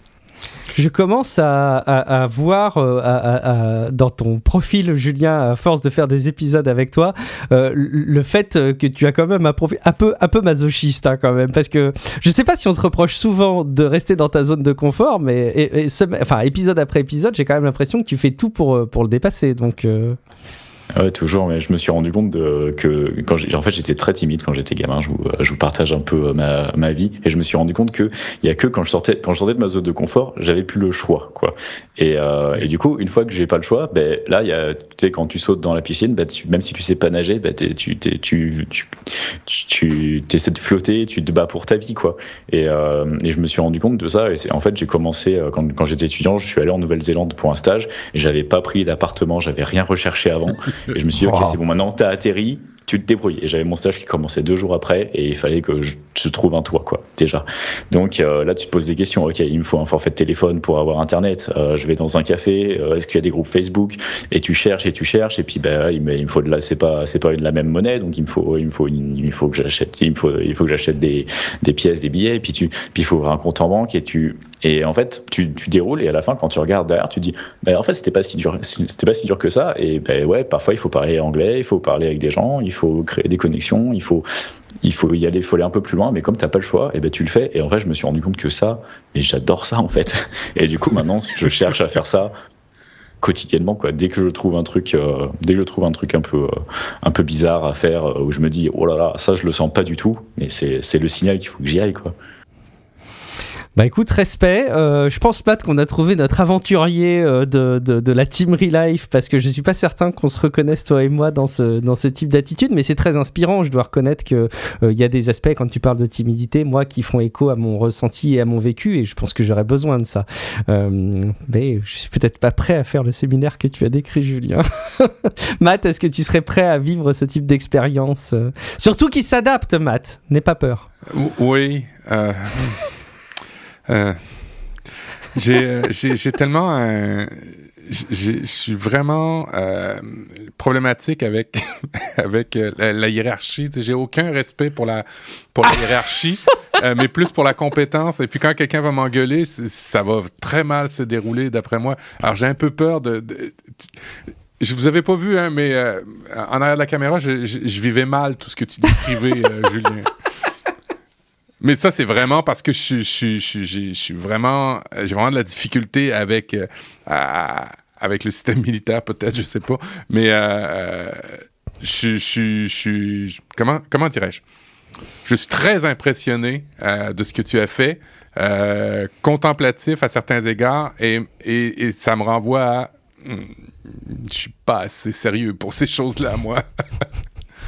[SPEAKER 1] Je commence à, voir euh, dans ton profil, Julien, à force de faire des épisodes avec toi, euh, le fait que tu as quand même un profil un peu, masochiste hein, quand même. Parce que je sais pas si on te reproche souvent de rester dans ta zone de confort, mais enfin, épisode après épisode, j'ai quand même l'impression que tu fais tout pour, le dépasser. Donc. Euh...
[SPEAKER 3] Ouais, toujours, mais je me suis rendu compte de, que quand en fait j'étais très timide quand j'étais gamin, je vous, je vous partage un peu euh, ma, ma, vie, et je me suis rendu compte que il y a que quand je sortais quand je sortais de ma zone de confort, j'avais plus le choix, quoi. Et, euh, et du coup, une fois que j'ai pas le choix, ben là, il y a, tu sais, quand tu sautes dans la piscine, ben, tu, même si tu sais pas nager, tu, tu, tu, tu, tu essaies de flotter, tu te bats pour ta vie, quoi. Et, euh, et je me suis rendu compte de ça, et c'est en fait j'ai commencé euh, quand, quand j'étais étudiant, je suis allé en Nouvelle-Zélande pour un stage, et j'avais pas pris d'appartement, j'avais rien recherché avant. Et je me suis dit, ok, c'est bon, maintenant t'as atterri, tu te débrouilles. Et j'avais mon stage qui commençait deux jours après et il fallait que je, trouve un toit, quoi, déjà. Donc euh, là, tu te poses des questions. Ok, il me faut un forfait de téléphone pour avoir Internet. Euh, je vais dans un café. Euh, est-ce qu'il y a des groupes Facebook? Et tu cherches et tu cherches. Et puis, ben, il me, faut de la, c'est pas, c'est pas la même monnaie. Donc, il me faut, il me faut, il faut que j'achète, il me faut, il faut que j'achète des, des pièces, des billets. Et puis, tu, puis il faut ouvrir un compte en banque et tu, et en fait, tu, déroules et à la fin, quand tu regardes derrière, tu dis, ben, en fait, c'était pas si dur, c'était pas si dur que ça. Et ben ouais, parfois, il faut parler anglais, il faut parler avec des gens, il faut créer des connexions, il faut, il faut y aller, il faut aller un peu plus loin, mais comme tu n'as pas le choix, et ben tu le fais. Et en vrai, je me suis rendu compte que ça, et j'adore ça en fait. Et du coup, maintenant, je cherche à faire ça quotidiennement quoi dès que je trouve un truc euh, dès que je trouve un truc un peu euh, un peu bizarre à faire euh, où je me dis oh là là ça je le sens pas du tout mais c'est le signal qu'il faut que j'y aille quoi
[SPEAKER 1] bah écoute, respect. Euh, je pense, Pat, qu'on a trouvé notre aventurier euh, de, de, la team Relife parce que je suis pas certain qu'on se reconnaisse, toi et moi, dans ce, dans ce type d'attitude, mais c'est très inspirant. Je dois reconnaître qu'il euh, y a des aspects, quand tu parles de timidité, moi, qui font écho à mon ressenti et à mon vécu, et je pense que j'aurais besoin de ça. mais je suis peut-être pas prêt à faire le séminaire que tu as décrit, Julien. Matt, est-ce que tu serais prêt à vivre ce type d'expérience? Surtout qui s'adapte, Matt. N'aie pas peur.
[SPEAKER 2] Oui. Euh, euh, j'ai tellement je suis vraiment euh, problématique avec avec la, hiérarchie. J'ai aucun respect pour la pour la hiérarchie, mais plus pour la compétence. Et puis quand quelqu'un va m'engueuler, ça va très mal se dérouler d'après moi. Alors j'ai un peu peur de, je vous avais pas vu, hein, mais en arrière de la caméra, je, je, vivais mal tout ce que tu décrivais, Julien. Mais ça, c'est vraiment parce que je, je, je, suis vraiment, j'ai vraiment de la difficulté avec, euh, avec le système militaire, peut-être, je sais pas. Mais euh, euh je, je, comment, comment dirais-je? Je suis très impressionné euh, de ce que tu as fait, contemplatif à certains égards, et, et, et ça me renvoie à, hmm, je suis pas assez sérieux pour ces choses-là, moi.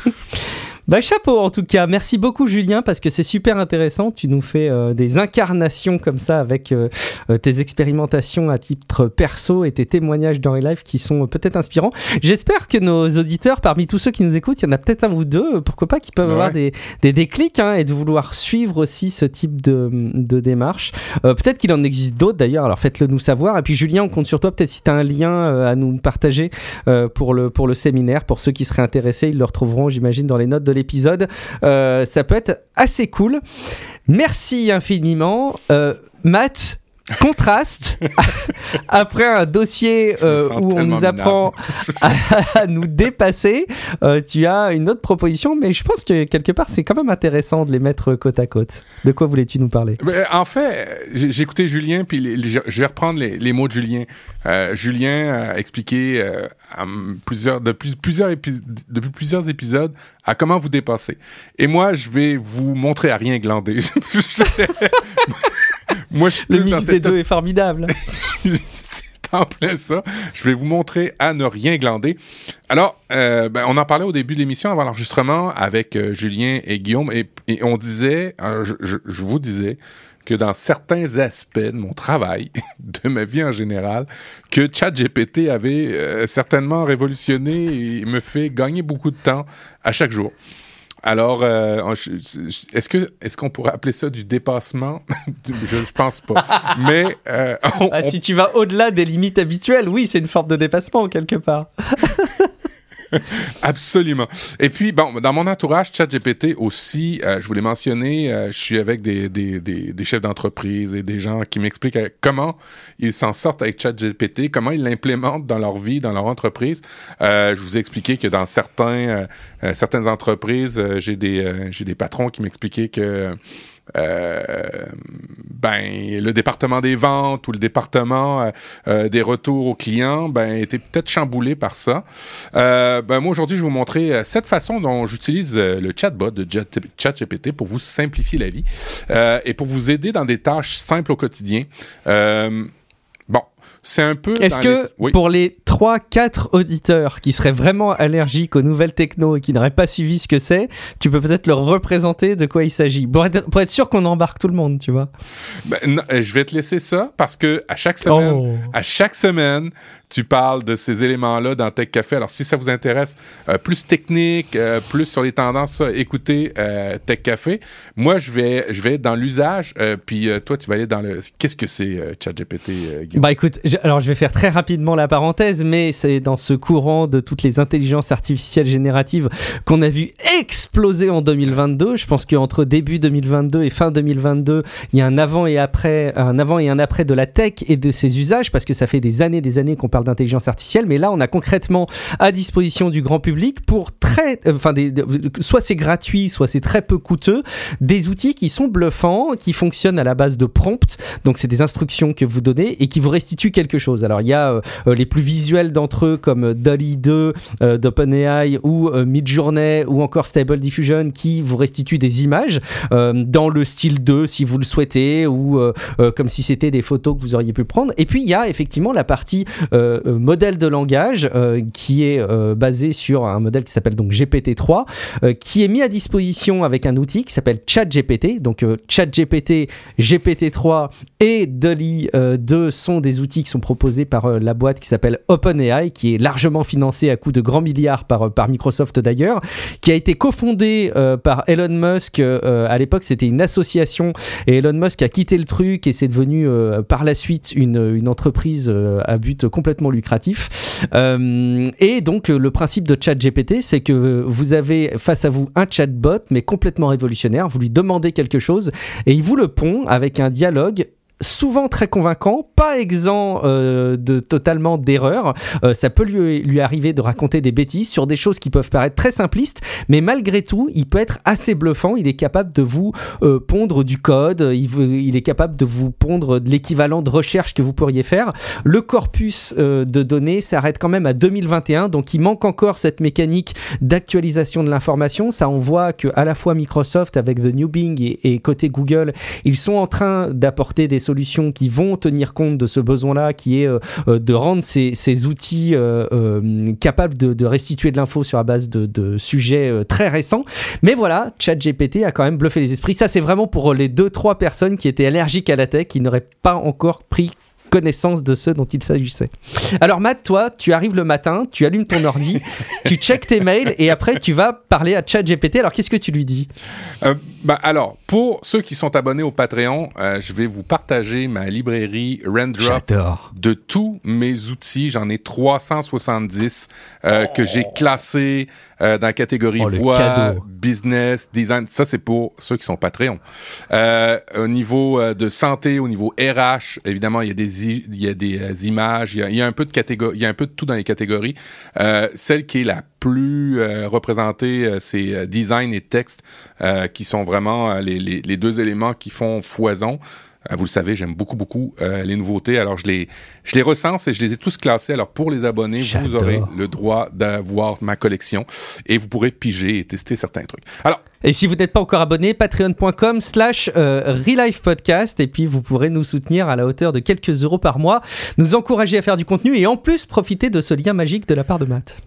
[SPEAKER 1] Bah chapeau en tout cas, merci beaucoup Julien parce que c'est super intéressant. Tu nous fais euh, des incarnations comme ça avec euh, euh, tes expérimentations à titre perso et tes témoignages dans les lives qui sont peut-être inspirants. J'espère que nos auditeurs, parmi tous ceux qui nous écoutent, il y en a peut-être un ou deux, pourquoi pas, qui peuvent avoir des, des déclics hein, et de vouloir suivre aussi ce type de, de démarche. peut-être qu'il en existe d'autres d'ailleurs, alors faites-le nous savoir. Et puis Julien, on compte sur toi, peut-être si tu as un lien à nous partager pour, le, pour le séminaire, pour ceux qui seraient intéressés, ils le retrouveront j'imagine dans les notes de l'épisode. Euh, ça peut être assez cool. Merci infiniment. Euh, Matt, contraste après un dossier euh, où on nous apprend à, nous dépasser euh, tu as une autre proposition mais je pense que quelque part c'est quand même intéressant de les mettre côte à côte. De quoi voulais-tu nous parler?
[SPEAKER 2] En fait j'ai écouté Julien puis je vais reprendre les, mots de Julien. Euh, Julien a expliqué plusieurs, depuis, plusieurs depuis plusieurs épisodes à comment vous dépasser. Et moi je vais vous montrer à rien glander
[SPEAKER 1] Moi, je Le mix des deux est formidable.
[SPEAKER 2] c'est en plein ça. Je vais vous montrer à ne rien glander. Alors, euh, ben, on en parlait au début de l'émission avant l'enregistrement avec euh, Julien et Guillaume et, on disait, euh, je, vous disais que dans certains aspects de mon travail, de ma vie en général, que ChatGPT avait certainement révolutionné et me fait gagner beaucoup de temps à chaque jour. Alors, euh, est-ce que est-ce qu'on pourrait appeler ça du dépassement? Je, ne pense pas. Mais euh,
[SPEAKER 1] ah, si tu vas au-delà des limites habituelles, oui, c'est une forme de dépassement quelque part.
[SPEAKER 2] Absolument. Et puis, bon, dans mon entourage, ChatGPT aussi, euh, je voulais mentionner, euh, je suis avec des, des, des, chefs d'entreprise et des gens qui m'expliquent euh, comment ils s'en sortent avec ChatGPT, comment ils l'implémentent dans leur vie, dans leur entreprise. je vous ai expliqué que dans certains, certaines entreprises, j'ai des, j'ai des patrons qui m'expliquaient que euh, ben le département des ventes ou le département euh, euh, des retours aux clients ben était peut-être chamboulé par ça. ben moi aujourd'hui je vais vous montrer cette façon dont j'utilise le chatbot de ChatGPT pour vous simplifier la vie et pour vous aider dans des tâches simples au quotidien. C'est un peu.
[SPEAKER 1] Est-ce que pour les 3, 4 auditeurs qui seraient vraiment allergiques aux nouvelles techno et qui n'auraient pas suivi ce que c'est, tu peux peut-être leur représenter de quoi il s'agit. Pour être, pour être sûr qu'on embarque tout le monde, tu vois.
[SPEAKER 2] Ben, je vais te laisser ça parce que à chaque semaine, oh. à chaque semaine, tu parles de ces éléments-là dans Tech Café. Alors, si ça vous intéresse, euh, plus technique, euh, plus sur les tendances, écoutez euh, Tech Café. Moi, je vais, je vais dans l'usage, puis toi, tu vas aller dans le... Qu'est-ce que c'est ChatGPT,
[SPEAKER 1] Bah écoute, alors je vais faire très rapidement la parenthèse, mais c'est dans ce courant de toutes les intelligences artificielles génératives qu'on a vu exploser en 2022. Je pense qu'entre début 2022 et fin 2022, il y a un avant et après, un avant et un après de la tech et de ses usages, parce que ça fait des années, des années qu'on parle d'intelligence artificielle, mais là, on a concrètement à disposition du grand public pour très, euh, enfin, soit c'est gratuit, soit c'est très peu coûteux, des outils qui sont bluffants, qui fonctionnent à la base de prompts. Donc, c'est des instructions que vous donnez et qui vous restituent quelque chose. Alors, il y a euh, euh, les plus visuels d'entre eux comme DALI 2 d'OpenAI ou Midjourney ou encore Stable Diffusion qui vous restituent des images dans le style 2 si vous le souhaitez ou comme si c'était des photos que vous auriez pu prendre. Et puis, il y a effectivement la partie euh, modèle de langage euh, qui est euh, basé sur un modèle qui s'appelle donc GPT-3, qui est mis à disposition avec un outil qui s'appelle ChatGPT. Donc ChatGPT, GPT-3 et DALI 2 sont des outils qui sont proposés par la boîte qui s'appelle OpenAI, qui est largement financée à coût de grands milliards par, par Microsoft d'ailleurs, qui a été cofondée par Elon Musk. à l'époque, c'était une association et Elon Musk a quitté le truc et c'est devenu par la suite une, une entreprise à but complètement lucratif. Euh, et donc le principe de ChatGPT, c'est que vous avez face à vous un chatbot, mais complètement révolutionnaire. Vous lui demandez quelque chose et il vous le pond avec un dialogue souvent très convaincant, pas exempt euh, de totalement d'erreurs. Euh, ça peut lui, lui, arriver de raconter des bêtises sur des choses qui peuvent paraître très simplistes, mais malgré tout, il peut être assez bluffant. Il est capable de vous euh, pondre du code, il, est capable de vous pondre de l'équivalent de recherche que vous pourriez faire. Le corpus de données s'arrête quand même à 2021, donc il manque encore cette mécanique d'actualisation de l'information. Ça, on voit que à la fois Microsoft avec The New Bing et, et côté Google, ils sont en train d'apporter des solutions qui vont tenir compte de ce besoin-là, qui est euh, euh, de rendre ces, outils euh, capables de, restituer de l'info sur la base de, sujets très récents. Mais voilà, ChatGPT a quand même bluffé les esprits. Ça, c'est vraiment pour les deux trois personnes qui étaient allergiques à la tech, qui n'auraient pas encore pris connaissance de ce dont il s'agissait. Alors Matt, toi, tu arrives le matin, tu allumes ton ordi, tu checkes tes mails et après tu vas parler à ChatGPT. Alors qu'est-ce que tu lui dis?
[SPEAKER 2] Bah, Alors, pour ceux qui sont abonnés au Patreon, euh, je vais vous partager ma librairie Rendrop de tous mes outils. J'en ai 370 euh, que j'ai classés dans la catégorie oh, voix, business, design. Ça, c'est pour ceux qui sont Patreon. au niveau de santé, au niveau RH, évidemment, il y a des il y a des euh, images, il y a, un peu de catégorie, il y a un peu de tout dans les catégories. Euh, celle qui est la plus euh, représentée, c'est design et texte, qui sont vraiment les, les, deux éléments qui font foison. Vous le savez, j'aime beaucoup, beaucoup les nouveautés. Alors, je les, je les recense et je les ai tous classés. Alors, pour les abonnés, vous aurez le droit d'avoir ma collection et vous pourrez piger et tester certains trucs. Alors,
[SPEAKER 1] et si vous n'êtes pas encore abonné, patreon.com slash euh, Podcast. Et puis vous pourrez nous soutenir à la hauteur de quelques euros par mois, nous encourager à faire du contenu et en plus profiter de ce lien magique de la part de Matt.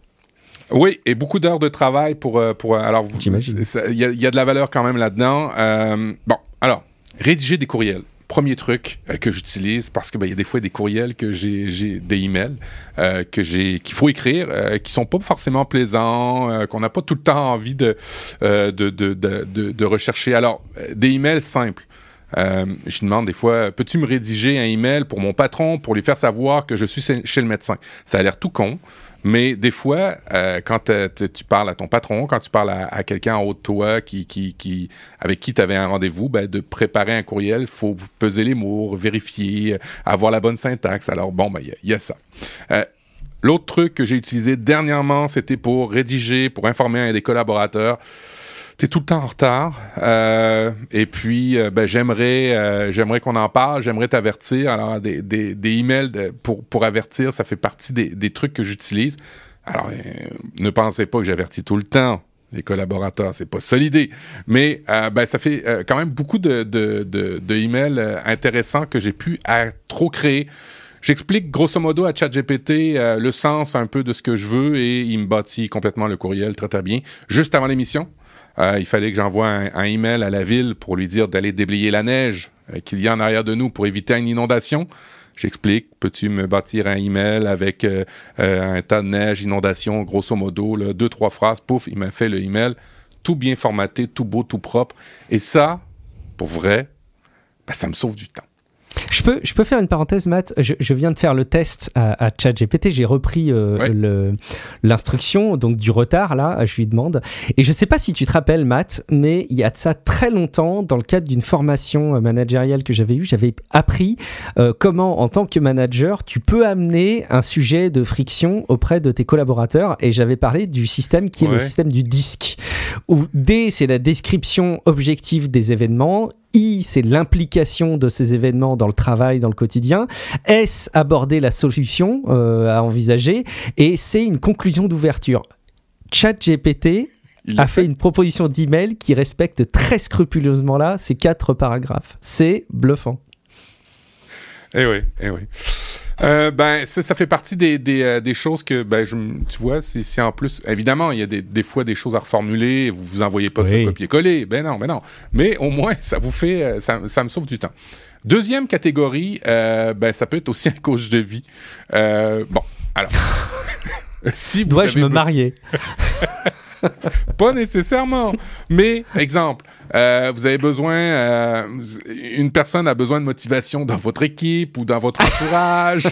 [SPEAKER 2] Oui, et beaucoup d'heures de travail pour... Euh, pour alors, il y, y, a de la valeur quand même là-dedans. Euh, bon, alors, rédiger des courriels premier truc euh, que j'utilise parce que ben, il y a des fois des courriels que j'ai, des emails euh, que j'ai qu'il faut écrire euh, qui sont pas forcément plaisants euh, qu'on n'a pas tout le temps envie de de, de, de, de, de rechercher alors des emails simples euh, je demande des fois, peux-tu me rédiger un email pour mon patron pour lui faire savoir que je suis chez le médecin? Ça a l'air tout con, mais des fois, euh, quand tu parles à ton patron, quand tu parles à, quelqu'un en haut de toi qui, qui, avec qui tu avais un rendez-vous, ben, de préparer un courriel, il faut peser les mots, vérifier, avoir la bonne syntaxe. Alors bon, ben, il y, a ça. Euh, l'autre truc que j'ai utilisé dernièrement, c'était pour rédiger, pour informer un des collaborateurs t'es tout le temps en retard. Euh, et puis, euh, ben, j'aimerais, euh, j'aimerais qu'on en parle, j'aimerais t'avertir. Alors, des, des, des emails pour, pour avertir, ça fait partie des, des trucs que j'utilise. Alors, ne pensez pas que j'avertis tout le temps les collaborateurs, c'est pas solidé. Mais ben, ça fait quand même beaucoup de, de, de, de emails intéressants que j'ai pu à trop créer J'explique grosso modo à ChatGPT euh, le sens un peu de ce que je veux et il me bâtit complètement le courriel très très bien. Juste avant l'émission, euh, il fallait que j'envoie un, email à la ville pour lui dire d'aller déblayer la neige euh, qu'il y a en arrière de nous pour éviter une inondation. J'explique, peux-tu me bâtir un email avec un tas de neige, inondation, grosso modo, deux, trois phrases, pouf, il m'a fait le email, tout bien formaté, tout beau, tout propre. Et ça, pour vrai, ben, ça me sauve du temps.
[SPEAKER 1] Je peux, je peux faire une parenthèse, Matt. Je, viens de faire le test à, ChatGPT. J'ai repris euh, l'instruction, donc du retard, là, je lui demande. Et je ne sais pas si tu te rappelles, Matt, mais il y a de ça très longtemps, dans le cadre d'une formation euh, managériale que j'avais eue, j'avais appris euh, comment, en tant que manager, tu peux amener un sujet de friction auprès de tes collaborateurs. Et j'avais parlé du système qui est le système du disque, où D, c'est la description objective des événements I, c'est l'implication de ces événements dans le travail, dans le quotidien. S, aborder la solution euh, à envisager. Et c'est une conclusion d'ouverture. ChatGPT a fait une proposition d'email qui respecte très scrupuleusement là ces quatre paragraphes. C'est bluffant.
[SPEAKER 2] Eh oui, eh oui. Euh, ben, ça, ça, fait partie des, des, euh, des choses que, ben, je, tu vois, c'est en plus. Évidemment, il y a des, des, fois des choses à reformuler, vous vous envoyez pas oui. ça copier-coller. Ben non, ben non. Mais au moins, ça vous fait. Euh, ça, ça me sauve du temps. Deuxième catégorie, euh, ben, ça peut être aussi un coach de vie. Euh, bon, alors.
[SPEAKER 1] si vous Dois-je me marier?
[SPEAKER 2] pas nécessairement. Mais, exemple, euh, vous avez besoin, euh, une personne a besoin de motivation dans votre équipe ou dans votre entourage.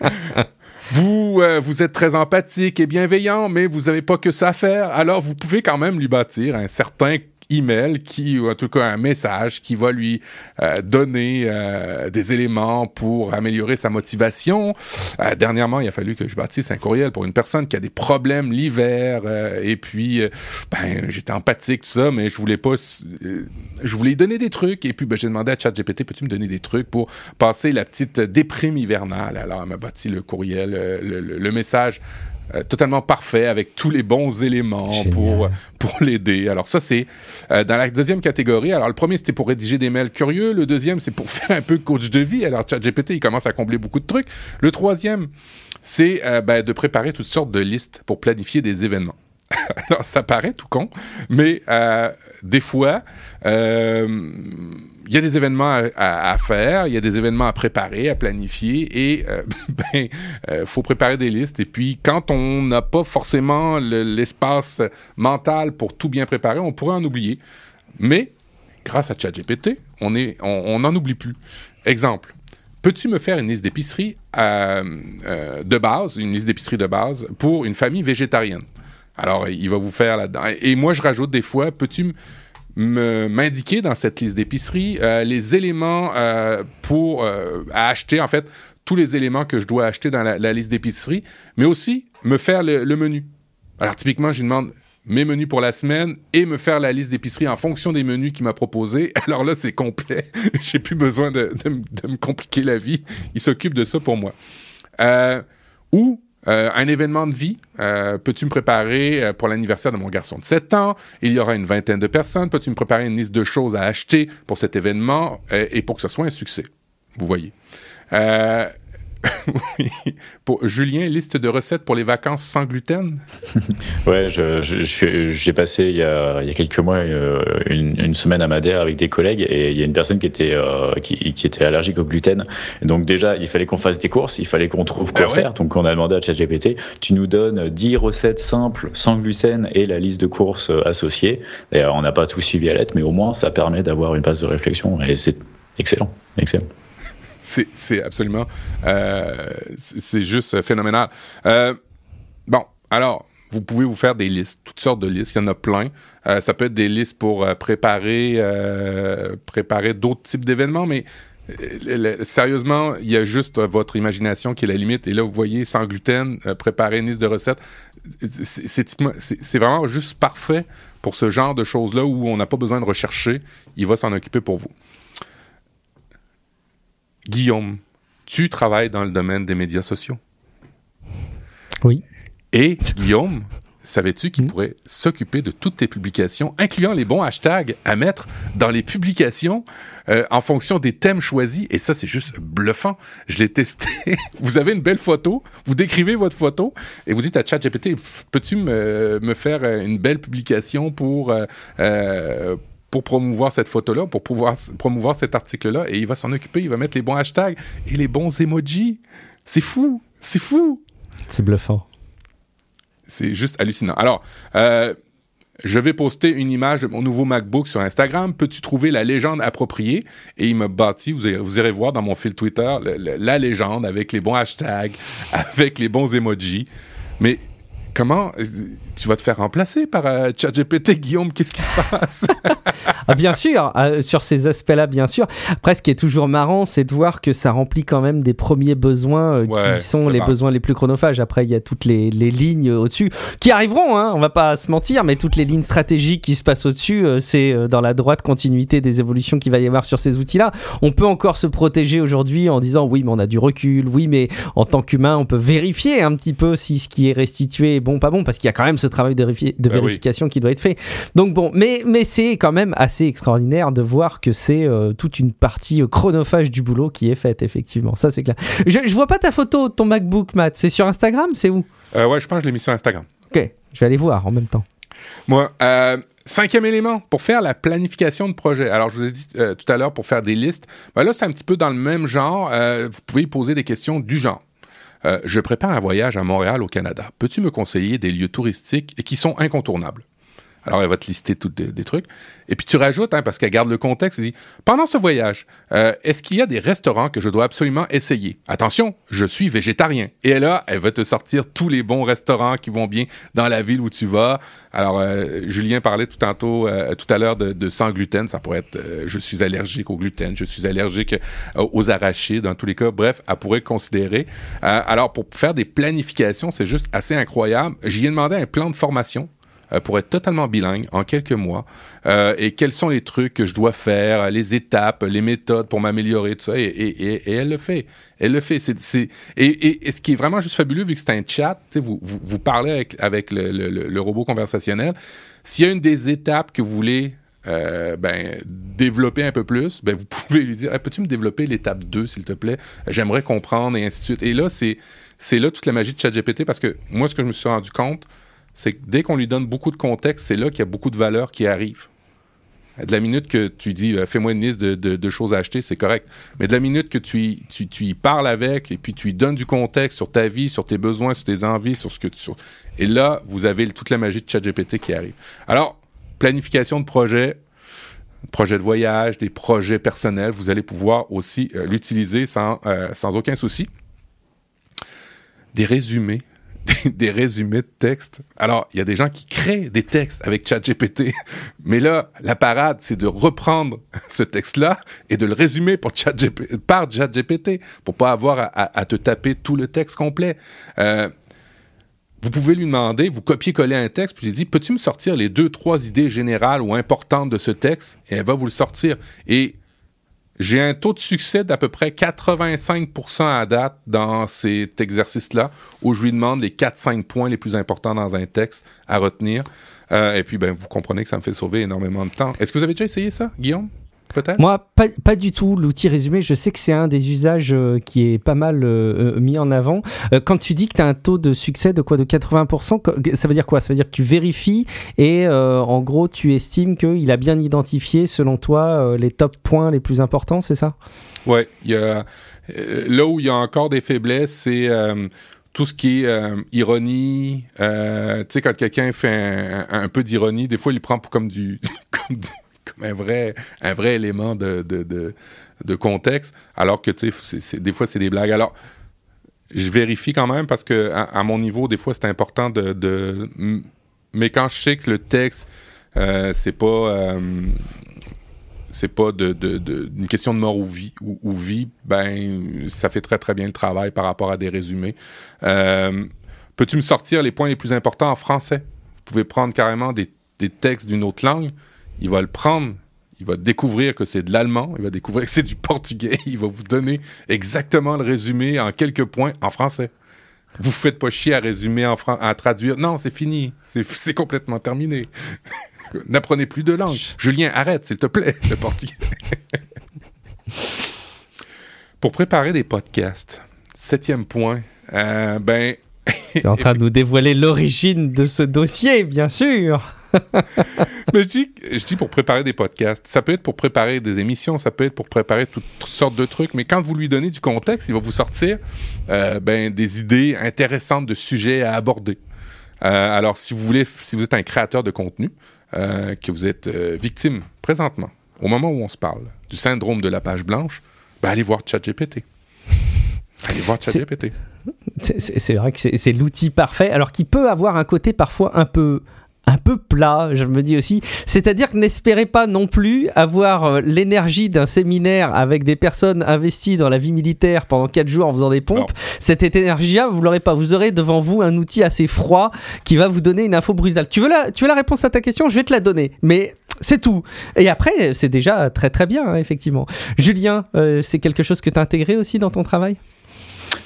[SPEAKER 2] vous, euh, vous êtes très empathique et bienveillant, mais vous n'avez pas que ça à faire. Alors, vous pouvez quand même lui bâtir un certain email qui, ou en tout cas un message qui va lui euh, donner euh, des éléments pour améliorer sa motivation. Euh, dernièrement, il a fallu que je bâtisse un courriel pour une personne qui a des problèmes l'hiver et puis ben j'étais empathique tout ça, mais je voulais pas, je voulais donner des trucs et puis ben, j'ai demandé à ChatGPT peux-tu me donner des trucs pour passer la petite déprime hivernale? Alors elle m'a bâti le courriel, le, le message euh, totalement parfait avec tous les bons éléments pour pour l'aider. Alors ça c'est euh, dans la deuxième catégorie. Alors le premier c'était pour rédiger des mails curieux, le deuxième c'est pour faire un peu coach de vie. Alors ChatGPT il commence à combler beaucoup de trucs. Le troisième c'est euh, ben, de préparer toutes sortes de listes pour planifier des événements. Alors ça paraît tout con, mais des fois il y a des événements à, faire, il y a des événements à préparer, à planifier, et euh, ben, euh, faut préparer des listes. Et puis, quand on n'a pas forcément l'espace mental pour tout bien préparer, on pourrait en oublier. Mais grâce à ChatGPT, on n'en oublie plus. Exemple. Peux-tu me faire une liste d'épicerie euh, de base, une liste d'épicerie de base pour une famille végétarienne? Alors, il va vous faire là-dedans. Et moi, je rajoute des fois, peux-tu m'indiquer dans cette liste d'épicerie euh, les éléments euh, pour euh, acheter, en fait, tous les éléments que je dois acheter dans la, liste d'épicerie, mais aussi me faire le, menu. Alors, typiquement, je demande mes menus pour la semaine et me faire la liste d'épicerie en fonction des menus qu'il m'a proposés. Alors là, c'est complet. J'ai plus besoin de, de, me compliquer la vie. Il s'occupe de ça pour moi. ou euh, un événement de vie, euh, peux-tu me préparer euh, pour l'anniversaire de mon garçon de 7 ans? Il y aura une vingtaine de personnes. Peux-tu me préparer une liste de choses à acheter pour cet événement et pour que ce soit un succès? Vous voyez. pour Julien, liste de recettes pour les vacances sans gluten?
[SPEAKER 3] Ouais, j'ai passé il y, a, il y, a, quelques mois euh, une, semaine à Madère avec des collègues et il y a une personne qui était, euh, qui, était allergique au gluten. donc déjà, il fallait qu'on fasse des courses, il fallait qu'on trouve quoi ah faire. Donc on a demandé à ChatGPT, tu nous donnes 10 recettes simples sans gluten et la liste de courses euh, associée. Et on n'a pas tout suivi à lettre, mais au moins ça permet d'avoir une base de réflexion et c'est excellent, excellent
[SPEAKER 2] c'est absolument. Euh, c'est juste phénoménal. Euh, bon, alors, vous pouvez vous faire des listes, toutes sortes de listes. Il y en a plein. Euh, ça peut être des listes pour préparer, préparer d'autres types d'événements, mais sérieusement, il y a juste votre imagination qui est la limite. Et là, vous voyez, sans gluten, préparer une liste de recettes, c'est vraiment juste parfait pour ce genre de choses-là où on n'a pas besoin de rechercher. Il va s'en occuper pour vous. Guillaume, tu travailles dans le domaine des médias sociaux.
[SPEAKER 1] Oui.
[SPEAKER 2] Et Guillaume, savais-tu qu'il pourrait s'occuper de toutes tes publications, incluant les bons hashtags à mettre dans les publications euh, en fonction des thèmes choisis? Et ça, c'est juste bluffant. Je l'ai testé. vous avez une belle photo, vous décrivez votre photo et vous dites à ChatGPT, peux-tu me, me, faire une belle publication pour... Euh, euh, pour promouvoir cette photo-là, pour pouvoir promouvoir cet article-là, et il va s'en occuper, il va mettre les bons hashtags et les bons emojis. C'est fou, c'est fou.
[SPEAKER 1] C'est bluffant.
[SPEAKER 2] C'est juste hallucinant. Alors, euh, je vais poster une image de mon nouveau MacBook sur Instagram. Peux-tu trouver la légende appropriée? Et il m'a bâti, vous, vous, irez voir dans mon fil Twitter, la légende avec les bons hashtags, avec les bons emojis. Mais comment tu vas te faire remplacer par euh, ChatGPT, Guillaume Qu'est-ce qui se passe?
[SPEAKER 1] ah, Bien sûr, euh, sur ces aspects-là, bien sûr. Après, ce qui est toujours marrant, c'est de voir que ça remplit quand même des premiers besoins euh, qui sont les besoins les plus chronophages. Après, il y a toutes les, lignes au-dessus qui arriveront, hein, on va pas se mentir, mais toutes les lignes stratégiques qui se passent au-dessus, c'est dans la droite continuité des évolutions qu'il va y avoir sur ces outils-là. On peut encore se protéger aujourd'hui en disant oui, mais on a du recul, oui, mais en tant qu'humain, on peut vérifier un petit peu si ce qui est restitué est bon, pas bon, parce qu'il y a quand même ce travail de, de bah vérification qui doit être fait. Donc bon, mais, mais c'est quand même assez extraordinaire de voir que c'est euh, toute une partie euh, chronophage du boulot qui est faite, effectivement. Ça, c'est clair. Je, je vois pas ta photo de ton MacBook, Matt. C'est sur Instagram C'est où?
[SPEAKER 2] Euh, Ouais, je pense que je l'ai mis sur Instagram.
[SPEAKER 1] Ok, je vais aller voir en même temps.
[SPEAKER 2] Moi, Cinquième élément, pour faire la planification de projet. Alors, je vous ai dit tout à l'heure, pour faire des listes, ben là, c'est un petit peu dans le même genre. vous pouvez poser des questions du genre. Euh, je prépare un voyage à Montréal au Canada. Peux-tu me conseiller des lieux touristiques et qui sont incontournables? Alors, elle va te lister tous des, trucs. Et puis, tu rajoutes, hein, parce qu'elle garde le contexte, elle dit, pendant ce voyage, euh, est-ce qu'il y a des restaurants que je dois absolument essayer? Attention, je suis végétarien. Et là, elle va te sortir tous les bons restaurants qui vont bien dans la ville où tu vas. Alors, euh, Julien parlait tout euh, à l'heure de, sans gluten. Ça pourrait être, je suis allergique au gluten, je suis allergique aux arachides, dans tous les cas. Bref, elle pourrait considérer. alors, pour faire des planifications, c'est juste assez incroyable. J'y ai demandé un plan de formation pour être totalement bilingue en quelques mois euh, et quels sont les trucs que je dois faire, les étapes, les méthodes pour m'améliorer, tout ça. Et, elle le fait. Elle le fait. Et, ce qui est vraiment juste fabuleux, vu que c'est un chat, vous, vous, vous, parlez avec, avec le, robot conversationnel. S'il y a une des étapes que vous voulez euh, ben, développer un peu plus, ben, vous pouvez lui dire Peux-tu me développer l'étape 2, s'il te plaît? J'aimerais comprendre, et ainsi de suite. Et là, c'est, c'est là toute la magie de ChatGPT parce que moi, ce que je me suis rendu compte, c'est que dès qu'on lui donne beaucoup de contexte, c'est là qu'il y a beaucoup de valeurs qui arrivent. De la minute que tu dis euh, fais-moi une liste de, choses à acheter, c'est correct. Mais de la minute que tu, tu, tu y parles avec et puis tu lui donnes du contexte sur ta vie, sur tes besoins, sur tes envies, sur ce que tu. Et là, vous avez toute la magie de ChatGPT qui arrive. Alors, planification de projet, projet de voyage, des projets personnels, vous allez pouvoir aussi euh, l'utiliser sans, euh, sans aucun souci. Des résumés des, résumés de textes. Alors, il y a des gens qui créent des textes avec ChatGPT, mais là, la parade, c'est de reprendre ce texte-là et de le résumer pour par ChatGPT pour pas avoir à, te taper tout le texte complet. Euh, vous pouvez lui demander, vous copiez-coller un texte, puis lui dites, peux-tu me sortir les deux, trois idées générales ou importantes de ce texte? Et elle va vous le sortir. Et j'ai un taux de succès d'à peu près 85% à date dans cet exercice-là, où je lui demande les 4-5 points les plus importants dans un texte à retenir. Euh, et puis, ben, vous comprenez que ça me fait sauver énormément de temps. Est-ce que vous avez déjà essayé ça, Guillaume?
[SPEAKER 1] Moi, pas, du tout. L'outil résumé, je sais que c'est un des usages euh, qui est pas mal euh, euh, mis en avant. quand tu dis que tu as un taux de succès de quoi De 80%, ça veut dire quoi? Ça veut dire que tu vérifies et en gros, tu estimes qu'il a bien identifié, selon toi, les top points les plus importants, c'est ça?
[SPEAKER 2] Oui. là où il y a encore des faiblesses, c'est tout ce qui est ironie. tu sais, quand quelqu'un fait un, peu d'ironie, des fois, il le prend comme du, comme du un vrai, un vrai élément de, de, de, contexte, alors que, tu sais, des fois, c'est des blagues. Alors, je vérifie quand même parce que, à, mon niveau, des fois, c'est important de, de, Mais quand je sais que le texte, euh, c'est pas. Euh, c'est pas de, de, une question de mort ou vie, ou, vie, ben, ça fait très, très bien le travail par rapport à des résumés. Euh, peux-tu me sortir les points les plus importants en français? Vous pouvez prendre carrément des, des textes d'une autre langue, il va le prendre, il va découvrir que c'est de l'allemand, il va découvrir que c'est du portugais, il va vous donner exactement le résumé en quelques points en français. vous faites pas chier à résumer en français, à traduire. Non, c'est fini. C'est complètement terminé. N'apprenez plus de langue. Julien, arrête, s'il te plaît, le portier. Pour préparer des podcasts, septième point, euh, ben.
[SPEAKER 1] Tu es en train de nous dévoiler l'origine de ce dossier, bien sûr.
[SPEAKER 2] Mais je dis, je dis pour préparer des podcasts. Ça peut être pour préparer des émissions, ça peut être pour préparer toutes, sortes de trucs. Mais quand vous lui donnez du contexte, il va vous sortir euh, ben, des idées intéressantes de sujets à aborder. Euh, alors, si vous voulez, si vous êtes un créateur de contenu, euh, que vous êtes victime présentement, au moment où on se parle, du syndrome de la page blanche, ben, allez voir ChatGPT. Allez voir ChatGPT.
[SPEAKER 1] C'est vrai que c'est l'outil parfait, alors qui peut avoir un côté parfois un peu un peu plat, je me dis aussi. C'est-à-dire que n'espérez pas non plus avoir euh, l'énergie d'un séminaire avec des personnes investies dans la vie militaire pendant 4 jours en faisant des pompes. Cette énergie-là, vous l'aurez pas. Vous aurez devant vous un outil assez froid qui va vous donner une info brutale. Tu veux la, tu veux la réponse à ta question? Je vais te la donner. Mais c'est tout. Et après, c'est déjà très très bien, hein, effectivement. Julien, euh, c'est quelque chose que tu as intégré aussi dans ton travail?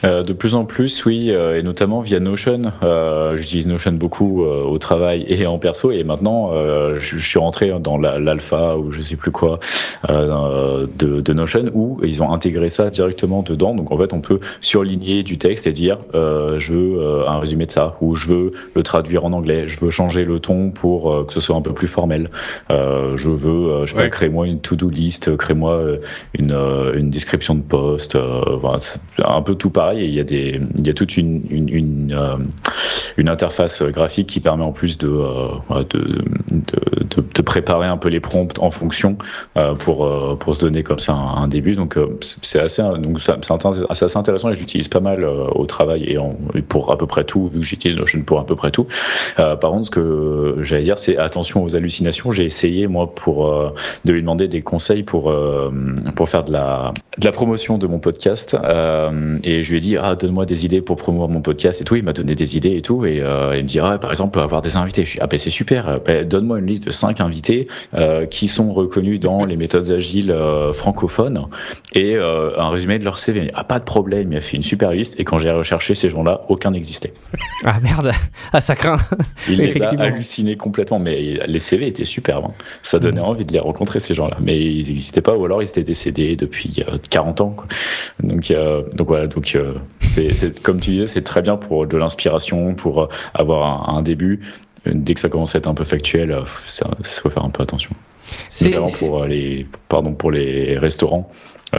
[SPEAKER 3] Euh, de plus en plus, oui, euh, et notamment via Notion. Euh, j'utilise Notion beaucoup au travail et en perso, et maintenant je, suis rentré dans l'alpha ou je sais plus quoi de, de, Notion où ils ont intégré ça directement dedans. Donc en fait, on peut surligner du texte et dire je veux un résumé de ça, ou je veux le traduire en anglais, je veux changer le ton pour que ce soit un peu plus formel. je veux, je créer-moi une to-do list, crée-moi une, une description de poste, voilà, un peu tout pareil, il y a, des, il y a toute une, une, euh, interface graphique qui permet en plus de, euh, de, de, de, préparer un peu les prompts en fonction euh, pour, pour se donner comme ça un, début. Donc c'est assez, donc c'est assez intéressant et j'utilise pas mal au travail et, pour à peu près tout, vu que j'utilise Notion pour à peu près tout. par contre, ce que j'allais dire, c'est attention aux hallucinations. J'ai essayé, moi, pour de lui demander des conseils pour, pour faire de la, de la promotion de mon podcast. et je lui ai dit ah donne-moi des idées pour promouvoir mon podcast et tout il m'a donné des idées et tout et euh, il me dit ah, par exemple avoir des invités je suis ah ben c'est super. Ben, donne-moi une liste de cinq invités euh, qui sont reconnus dans les méthodes agiles euh, francophones et un résumé de leur CV ah pas de problème il a fait une super liste et quand j'ai recherché ces gens-là aucun n'existait.
[SPEAKER 1] Ah merde. Ah ça craint.
[SPEAKER 3] Il les a hallucinés complètement. Mais les CV étaient superbes hein. ça donnait mm. envie de les rencontrer ces gens-là. Mais ils n'existaient pas ou alors ils étaient décédés depuis 40 ans donc donc voilà. Donc euh, c'est comme tu disais, c'est très bien pour de l'inspiration, pour euh, avoir un, début. Dès que ça commence à être un peu factuel, euh, ça, faut faire un peu attention. Notamment pour les, pardon, pour les restaurants.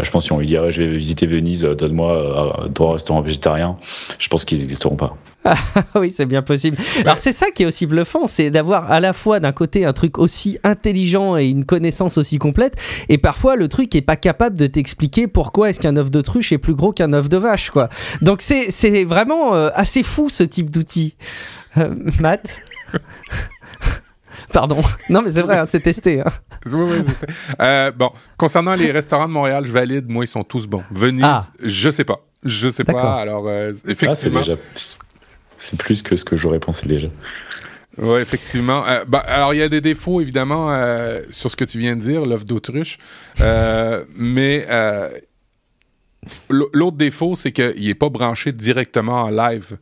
[SPEAKER 3] je pense si on lui dit je vais visiter Venise, donne-moi trois restaurants végétariens, je pense qu'ils n'existeront pas.
[SPEAKER 1] Ah, oui, c'est bien possible. Alors c'est ça qui est aussi bluffant, c'est d'avoir à la fois d'un côté un truc aussi intelligent et une connaissance aussi complète, et parfois le truc est pas capable de t'expliquer pourquoi est-ce qu'un œuf de truche est plus gros qu'un œuf de vache, quoi. Donc c'est vraiment euh, assez fou ce type d'outil. Euh, Matt? Pardon. Non, mais c'est vrai, hein, c'est testé. Hein.
[SPEAKER 2] Oui, oui, euh, bon, concernant les restaurants de Montréal, je valide. Moi, ils sont tous bons. Venise, ah. je sais pas. Je sais pas. Alors, euh, ah, effectivement.
[SPEAKER 3] C'est plus que ce que j'aurais pensé déjà.
[SPEAKER 2] Oui, effectivement. Euh, bah, alors, il y a des défauts, évidemment, euh, sur ce que tu viens de dire, l'œuf d'autruche. Euh, mais l'autre défaut, c'est qu'il n'est pas branché directement en live.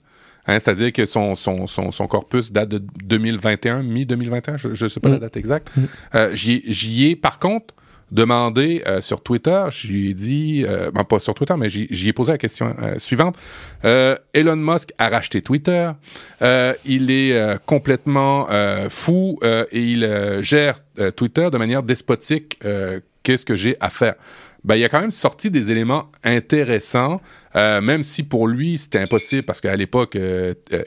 [SPEAKER 2] Hein, c'est-à-dire que son, son, son, corpus date de 2021, mi-2021, je ne sais pas la mm. date exacte. Mm. J'y ai, par contre, demandé euh, sur Twitter, je lui ai dit, euh, ben, pas sur Twitter, mais j'y ai posé la question euh, suivante. Elon Musk a racheté Twitter. il est complètement fou et il gère Twitter de manière despotique. Qu'est-ce que j'ai à faire? Ben, il a quand même sorti des éléments intéressants, même si pour lui c'était impossible parce qu'à l'époque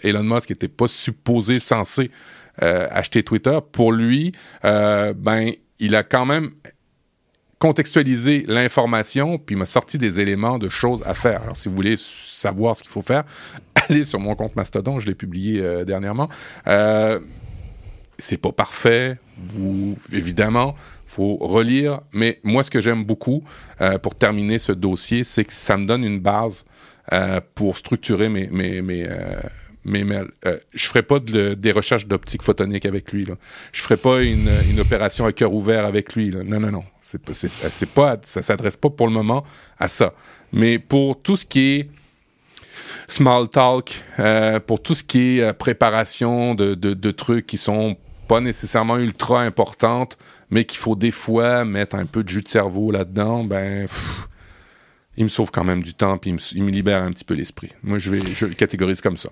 [SPEAKER 2] Elon Musk n'était pas supposé censé acheter Twitter. Pour lui, ben il a quand même contextualiser l'information, puis m'a sorti des éléments de choses à faire. Alors, si vous voulez savoir ce qu'il faut faire, allez sur mon compte Mastodon, je l'ai publié euh, dernièrement. Euh, c'est pas parfait, vous, évidemment, faut relire, mais moi, ce que j'aime beaucoup euh, pour terminer ce dossier, c'est que ça me donne une base euh, pour structurer mes mais, mais euh, je ferai pas de, des recherches d'optique photonique avec lui. Là. Je ferai pas une, opération à cœur ouvert avec lui. Là. Non, non, non. C'est, c'est, c'est pas, ça s'adresse pas pour le moment à ça. Mais pour tout ce qui est small talk, pour tout ce qui est préparation de, trucs qui sont pas nécessairement ultra importantes, mais qu'il faut des fois mettre un peu de jus de cerveau là-dedans, ben, il me sauve quand même du temps, puis il me, libère un petit peu l'esprit. Moi, je, vais, je le catégorise comme ça.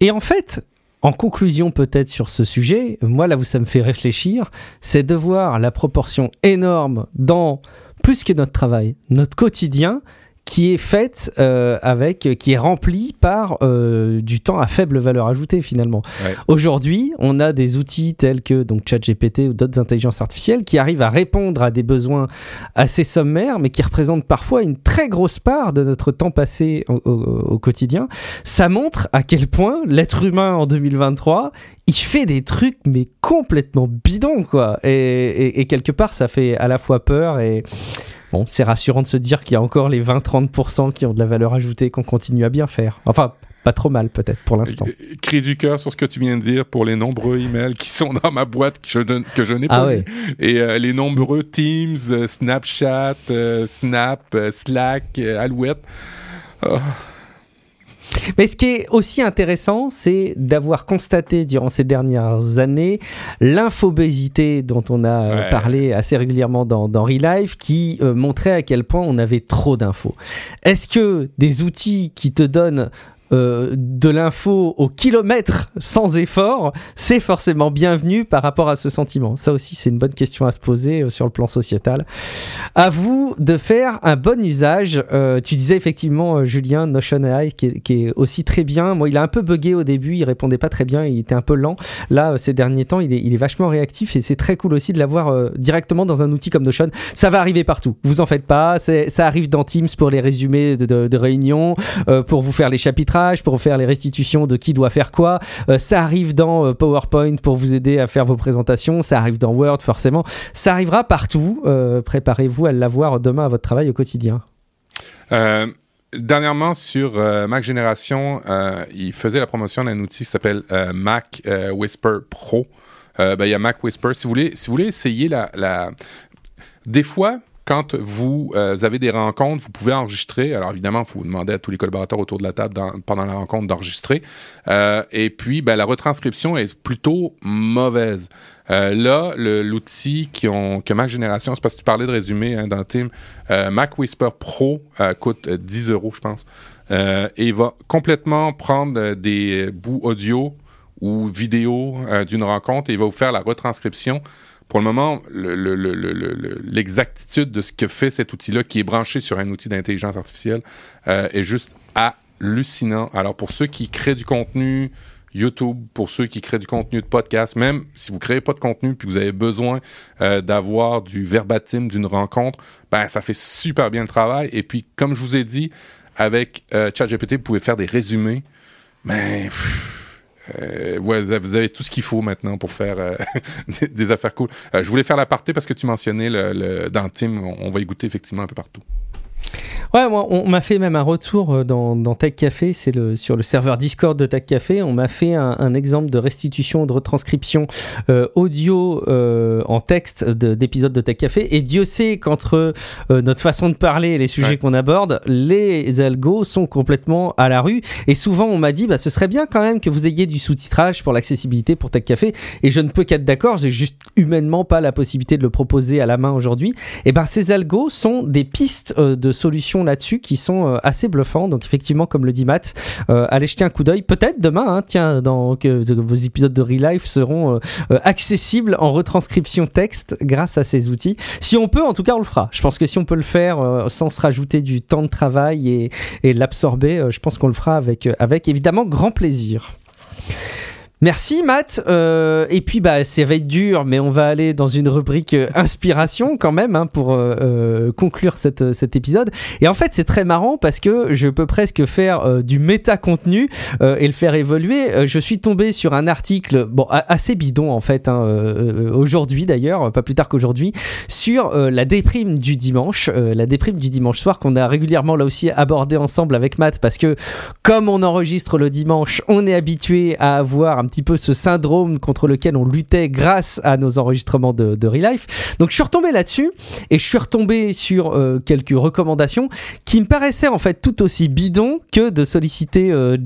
[SPEAKER 1] Et en fait, en conclusion peut-être sur ce sujet, moi là où ça me fait réfléchir, c'est de voir la proportion énorme dans plus que notre travail, notre quotidien, qui est faite euh, avec, qui est remplie par euh, du temps à faible valeur ajoutée finalement. Aujourd'hui, on a des outils tels que donc ChatGPT ou d'autres intelligences artificielles qui arrivent à répondre à des besoins assez sommaires, mais qui représentent parfois une très grosse part de notre temps passé au, quotidien. Ça montre à quel point l'être humain en 2023, il fait des trucs mais complètement bidons quoi. Et, et quelque part, ça fait à la fois peur et Bon, c'est rassurant de se dire qu'il y a encore les 20-30% qui ont de la valeur ajoutée qu'on continue à bien faire. Enfin, pas trop mal peut-être pour l'instant.
[SPEAKER 2] Cri du cœur sur ce que tu viens de dire pour les nombreux emails qui sont dans ma boîte que je, que je n'ai ah pas Et euh, les nombreux Teams, euh, Snapchat, euh, Snap, Slack, Alouette. Oh.
[SPEAKER 1] Mais ce qui est aussi intéressant, c'est d'avoir constaté durant ces dernières années l'infobésité dont on a euh, parlé assez régulièrement dans, dans Relive, qui euh, montrait à quel point on avait trop d'infos. Est-ce que des outils qui te donnent euh, de l'info au kilomètre sans effort, c'est forcément bienvenu par rapport à ce sentiment. Ça aussi, c'est une bonne question à se poser euh, sur le plan sociétal. À vous de faire un bon usage. Euh, tu disais effectivement, Julien, Notion AI, qui est, aussi très bien. Moi, il a un peu bugué au début, il répondait pas très bien, il était un peu lent. Là, ces derniers temps, il est, vachement réactif et c'est très cool aussi de l'avoir directement dans un outil comme Notion. Ça va arriver partout, vous en faites pas. Ça arrive dans Teams pour les résumés de, de réunions, pour vous faire les chapitres pour faire les restitutions de qui doit faire quoi. Euh, ça arrive dans euh, PowerPoint pour vous aider à faire vos présentations. Ça arrive dans Word, forcément. Ça arrivera partout. Euh, préparez-vous à l'avoir demain à votre travail au quotidien.
[SPEAKER 2] Dernièrement, sur Mac Génération, il faisait la promotion d'un outil qui s'appelle Mac Whisper Pro. Ben, il y a Mac Whisper. Si vous voulez, si vous voulez essayer la... Des fois, quand vous euh, avez des rencontres, vous pouvez enregistrer. Alors évidemment, il faut demander à tous les collaborateurs autour de la table pendant la rencontre d'enregistrer. Euh, et puis, ben, la retranscription est plutôt mauvaise. Euh, là, l'outil qui ont, que Mac Génération, c'est parce que tu parlais de résumé hein, dans Team, Mac Whisper Pro coûte 10 euros, je pense. et il va complètement prendre des bouts audio ou vidéo d'une rencontre et il va vous faire la retranscription pour le moment, l'exactitude de ce que fait cet outil-là, qui est branché sur un outil d'intelligence artificielle, euh, est juste hallucinant. Alors, pour ceux qui créent du contenu YouTube, pour ceux qui créent du contenu de podcast, même si vous créez pas de contenu puis vous avez besoin euh, d'avoir du verbatim d'une rencontre, ben ça fait super bien le travail. Et puis, comme je vous ai dit, avec euh, ChatGPT, vous pouvez faire des résumés. Mais ben, euh, vous avez tout ce qu'il faut maintenant pour faire euh, des, affaires cool. Euh, je voulais faire l'aparté parce que tu mentionnais le, le dans Team, on, va y goûter effectivement un peu partout.
[SPEAKER 1] Ouais, moi, on m'a fait même un retour euh, dans, dans Tech Café, c'est le, sur le serveur Discord de Tech Café. On m'a fait un, exemple de restitution, de retranscription euh, audio euh, en texte d'épisodes de, Tech Café. Et Dieu sait qu'entre notre façon de parler et les sujets qu'on aborde, les algos sont complètement à la rue. Et souvent, on m'a dit, bah, ce serait bien quand même que vous ayez du sous-titrage pour l'accessibilité pour Tech Café. Et je ne peux qu'être d'accord, j'ai juste humainement pas la possibilité de le proposer à la main aujourd'hui. Et ben, ces algos sont des pistes de solutions là-dessus qui sont euh, assez bluffants. Donc effectivement, comme le dit Matt, euh, allez jeter un coup d'œil. Peut-être demain, hein, tiens, dans, que, vos épisodes de Real Life seront euh, accessibles en retranscription texte grâce à ces outils. Si on peut, en tout cas, on le fera. Je pense que si on peut le faire sans se rajouter du temps de travail et, et l'absorber, je pense qu'on le fera avec, avec évidemment grand plaisir. Merci Matt. Euh, et puis bah ça va être dur, mais on va aller dans une rubrique euh, inspiration quand même hein, pour euh, conclure cette, cet épisode. Et en fait c'est très marrant parce que je peux presque faire du méta contenu et le faire évoluer. je suis tombé sur un article bon assez bidon en fait hein, aujourd'hui d'ailleurs, pas plus tard qu'aujourd'hui, sur la déprime du dimanche, la déprime du dimanche soir qu'on a régulièrement là aussi abordé ensemble avec Matt parce que comme on enregistre le dimanche, on est habitué à avoir un petit peu ce syndrome contre lequel on luttait grâce à nos enregistrements de, de Real Life. Donc je suis retombé là-dessus et je suis retombé sur euh, quelques recommandations qui me paraissaient en fait tout aussi bidons que de solliciter euh,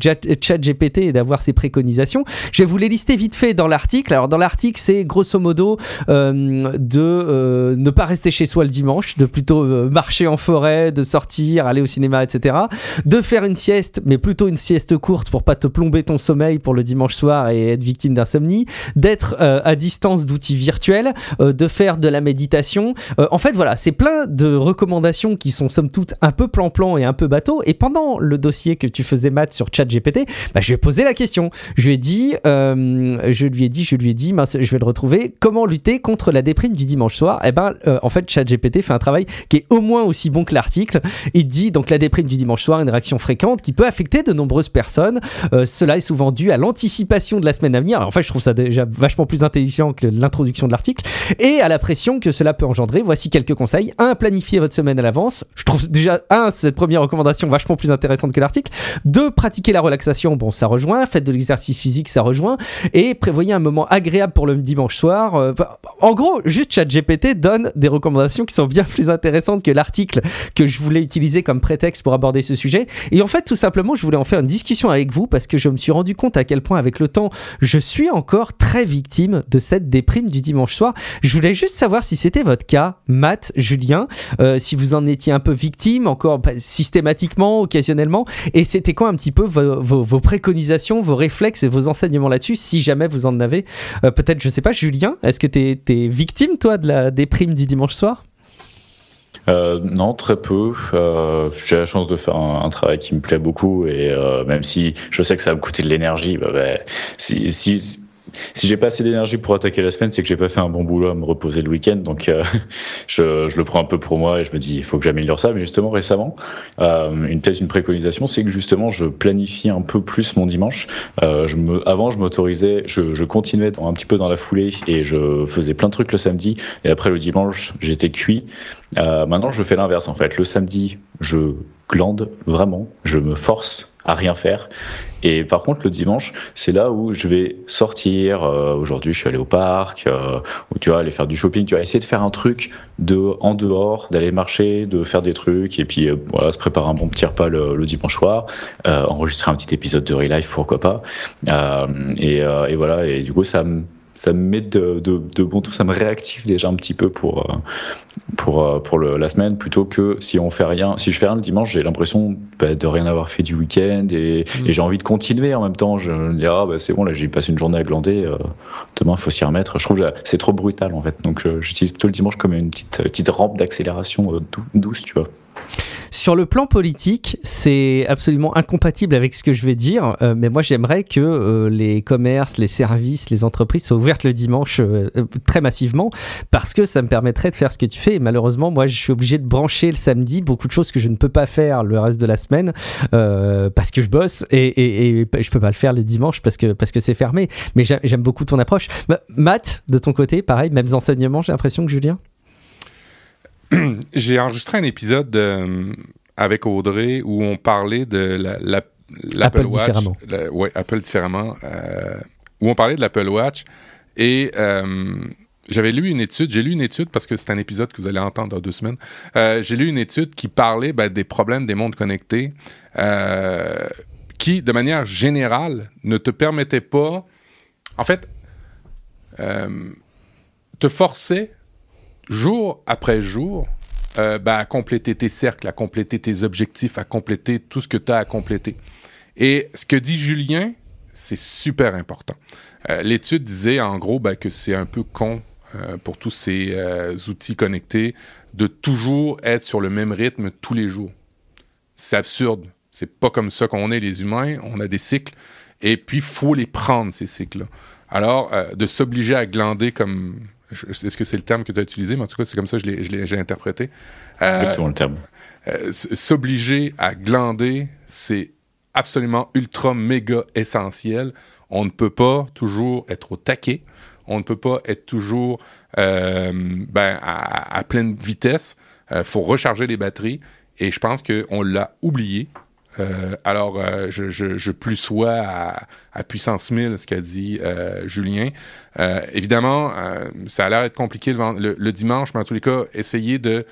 [SPEAKER 1] ChatGPT et d'avoir ses préconisations. Je vais vous les lister vite fait dans l'article. Alors dans l'article, c'est grosso modo euh, de ne pas rester chez soi le dimanche, de plutôt marcher en forêt, de sortir, aller au cinéma, etc. De faire une sieste, mais plutôt une sieste courte pour pas te plomber ton sommeil pour le dimanche soir et être victime d'insomnie. D'être à distance d'outils virtuels, de faire de la méditation. en fait, voilà, c'est plein de recommandations qui sont somme toute un peu plan-plan et un peu bateau. Et pendant le dossier que tu faisais, Matt, sur ChatGPT, bah, je lui ai posé la question. Je lui ai dit, euh, je lui ai dit, je lui ai dit, je vais le retrouver. Comment lutter contre la déprime du dimanche soir? Eh ben, euh, en fait, ChatGPT fait un travail qui est au moins aussi bon que l'article. Il dit donc la déprime du dimanche soir, une réaction fréquente qui peut affecter de nombreuses personnes. Euh, cela est souvent dû à l'anticipation de la semaine à venir. en fait, je trouve ça déjà vachement plus intelligent que l'introduction de l'article et à la pression que cela peut engendrer. Voici quelques conseils. 1. Planifier votre semaine à l'avance. Je trouve déjà, un, cette première recommandation vachement plus intéressante que l'article. 2. Pratiquer la relaxation. Bon, ça rejoint. Faites de l'exercice physique, ça rejoint. Et prévoyez un moment agréable pour le dimanche soir. Euh, en gros, juste ChatGPT donne des recommandations qui sont bien plus intéressantes que l'article que je voulais utiliser comme prétexte pour aborder ce sujet. Et en fait, tout simplement, je voulais en faire une discussion avec vous parce que je me suis rendu compte à quel point, avec le temps, je suis encore très victime de cette déprime du dimanche soir. Je voulais juste savoir si c'était votre cas, Matt, Julien, euh, si vous en étiez un peu victime, encore bah, systématiquement, occasionnellement, et c'était quoi un petit peu vos, préconisations, vos réflexes et vos enseignements là-dessus, si jamais vous en avez. Euh, peut-être, je sais pas, Julien, est-ce que tu es, victime, toi, de la déprime du dimanche soir?
[SPEAKER 3] Euh, non, très peu. j'ai la chance de faire un, travail qui me plaît beaucoup et même si je sais que ça va me coûter de l'énergie, bah, bah, si, j'ai pas assez d'énergie pour attaquer la semaine, c'est que j'ai pas fait un bon boulot à me reposer le week-end. Donc, euh, je, le prends un peu pour moi et je me dis, il faut que j'améliore ça. Mais justement, récemment, euh, une peut une préconisation, c'est que justement, je planifie un peu plus mon dimanche. Euh, je me, avant, je m'autorisais, je, continuais un petit peu dans la foulée et je faisais plein de trucs le samedi. Et après, le dimanche, j'étais cuit. Euh, maintenant, je fais l'inverse en fait. Le samedi, je glande vraiment, je me force à rien faire. Et par contre, le dimanche, c'est là où je vais sortir. Euh, aujourd'hui, je suis allé au parc, euh, où tu vas aller faire du shopping. Tu vas essayer de faire un truc de en dehors, d'aller marcher, de faire des trucs, et puis voilà, se préparer un bon petit repas le, dimanche soir, enregistrer un petit épisode de Real Life, pourquoi pas. Et, et, voilà. Et du coup, ça me ça me met de, de, bon tout, ça me réactive déjà un petit peu pour, euh, pour, euh, pour le, la semaine, plutôt que si on fait rien, si je fais rien le dimanche, j'ai l'impression bah, de rien avoir fait du week-end et, mm. et j'ai envie de continuer en même temps. Je me dis, ah bah, c'est bon, là j'ai passé une journée à glander, euh, demain il faut s'y remettre. Je trouve que c'est trop brutal en fait, donc j'utilise plutôt le dimanche comme une petite, petite rampe d'accélération douce, tu vois.
[SPEAKER 1] Sur le plan politique, c'est absolument incompatible avec ce que je vais dire, euh, mais moi j'aimerais que euh, les commerces, les services, les entreprises soient ouvertes le dimanche euh, très massivement, parce que ça me permettrait de faire ce que tu fais. Et malheureusement, moi je suis obligé de brancher le samedi beaucoup de choses que je ne peux pas faire le reste de la semaine parce que je bosse et, et, je peux pas le faire les dimanches parce que c'est fermé. Mais j'aime beaucoup ton approche. Matt, de ton côté, pareil, mêmes enseignements, j'ai l'impression que Julien?
[SPEAKER 2] j'ai enregistré un épisode euh, avec Audrey où on parlait de la,
[SPEAKER 1] l'Apple Watch. Différemment.
[SPEAKER 2] Oui, Apple différemment. Euh, où on parlait de l'Apple Watch. Et euh, j'avais lu une étude, j'ai lu une étude parce que c'est un épisode que vous allez entendre dans deux semaines. j'ai lu une étude qui parlait ben, des problèmes des mondes connectés qui, de manière générale, ne te permettaient pas, en fait, te forçait jour après jour, euh, ben, à compléter tes cercles, à compléter tes objectifs, à compléter tout ce que tu as à compléter. Et ce que dit Julien, c'est super important. Euh, l'étude disait en gros ben, que c'est un peu con euh, pour tous ces outils connectés de toujours être sur le même rythme tous les jours. C'est absurde. C'est pas comme ça qu'on est les humains. On a des cycles. Et puis, faut les prendre, ces cycles-là. Alors, de s'obliger à glander comme est-ce que c'est le terme que tu as utilisé, mais en tout cas, c'est comme ça que je l'ai interprété.
[SPEAKER 3] Euh, Exactement le terme.
[SPEAKER 2] Euh, s'obliger à glander, c'est absolument ultra méga essentiel. On ne peut pas toujours être au taquet. On ne peut pas être toujours euh, ben, à, pleine vitesse. Il faut recharger les batteries. Et je pense qu'on l'a oublié alors, je, je, je, plus sois à, puissance 1000 ce qu'a dit Julien. évidemment, ça a l'air d'être compliqué le, dimanche, mais en tous les cas, essayez de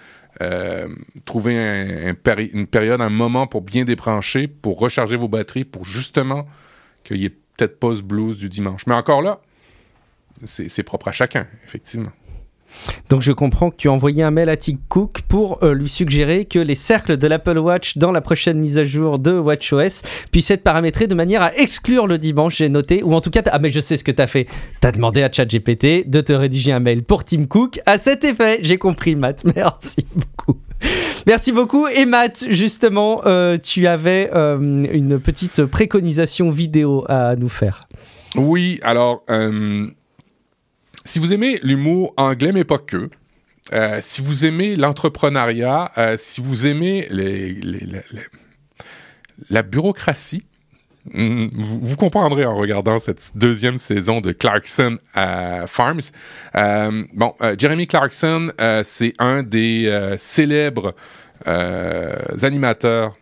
[SPEAKER 2] trouver un, une période, un moment pour bien débrancher, pour recharger vos batteries, pour justement qu'il y ait peut-être pas ce blues du dimanche. Mais encore là, c'est propre à chacun, effectivement.
[SPEAKER 1] Donc je comprends que tu as envoyé un mail à Tim Cook pour euh, lui suggérer que les cercles de l'Apple Watch dans la prochaine mise à jour de WatchOS puissent être paramétrés de manière à exclure le dimanche, j'ai noté, ou en tout cas, ah mais je sais ce que tu as fait, tu as demandé à ChatGPT de te rédiger un mail pour Tim Cook à cet effet. J'ai compris Matt, merci beaucoup. Merci beaucoup. Et Matt, justement, euh, tu avais euh, une petite préconisation vidéo à nous faire.
[SPEAKER 2] Oui, alors si vous aimez l'humour anglais, mais pas que, euh, si vous aimez l'entrepreneuriat, euh, si vous aimez la bureaucratie, mm, vous, comprendrez en regardant cette deuxième saison de Clarkson Farms. Euh, bon, Jeremy Clarkson, c'est un des célèbres animateurs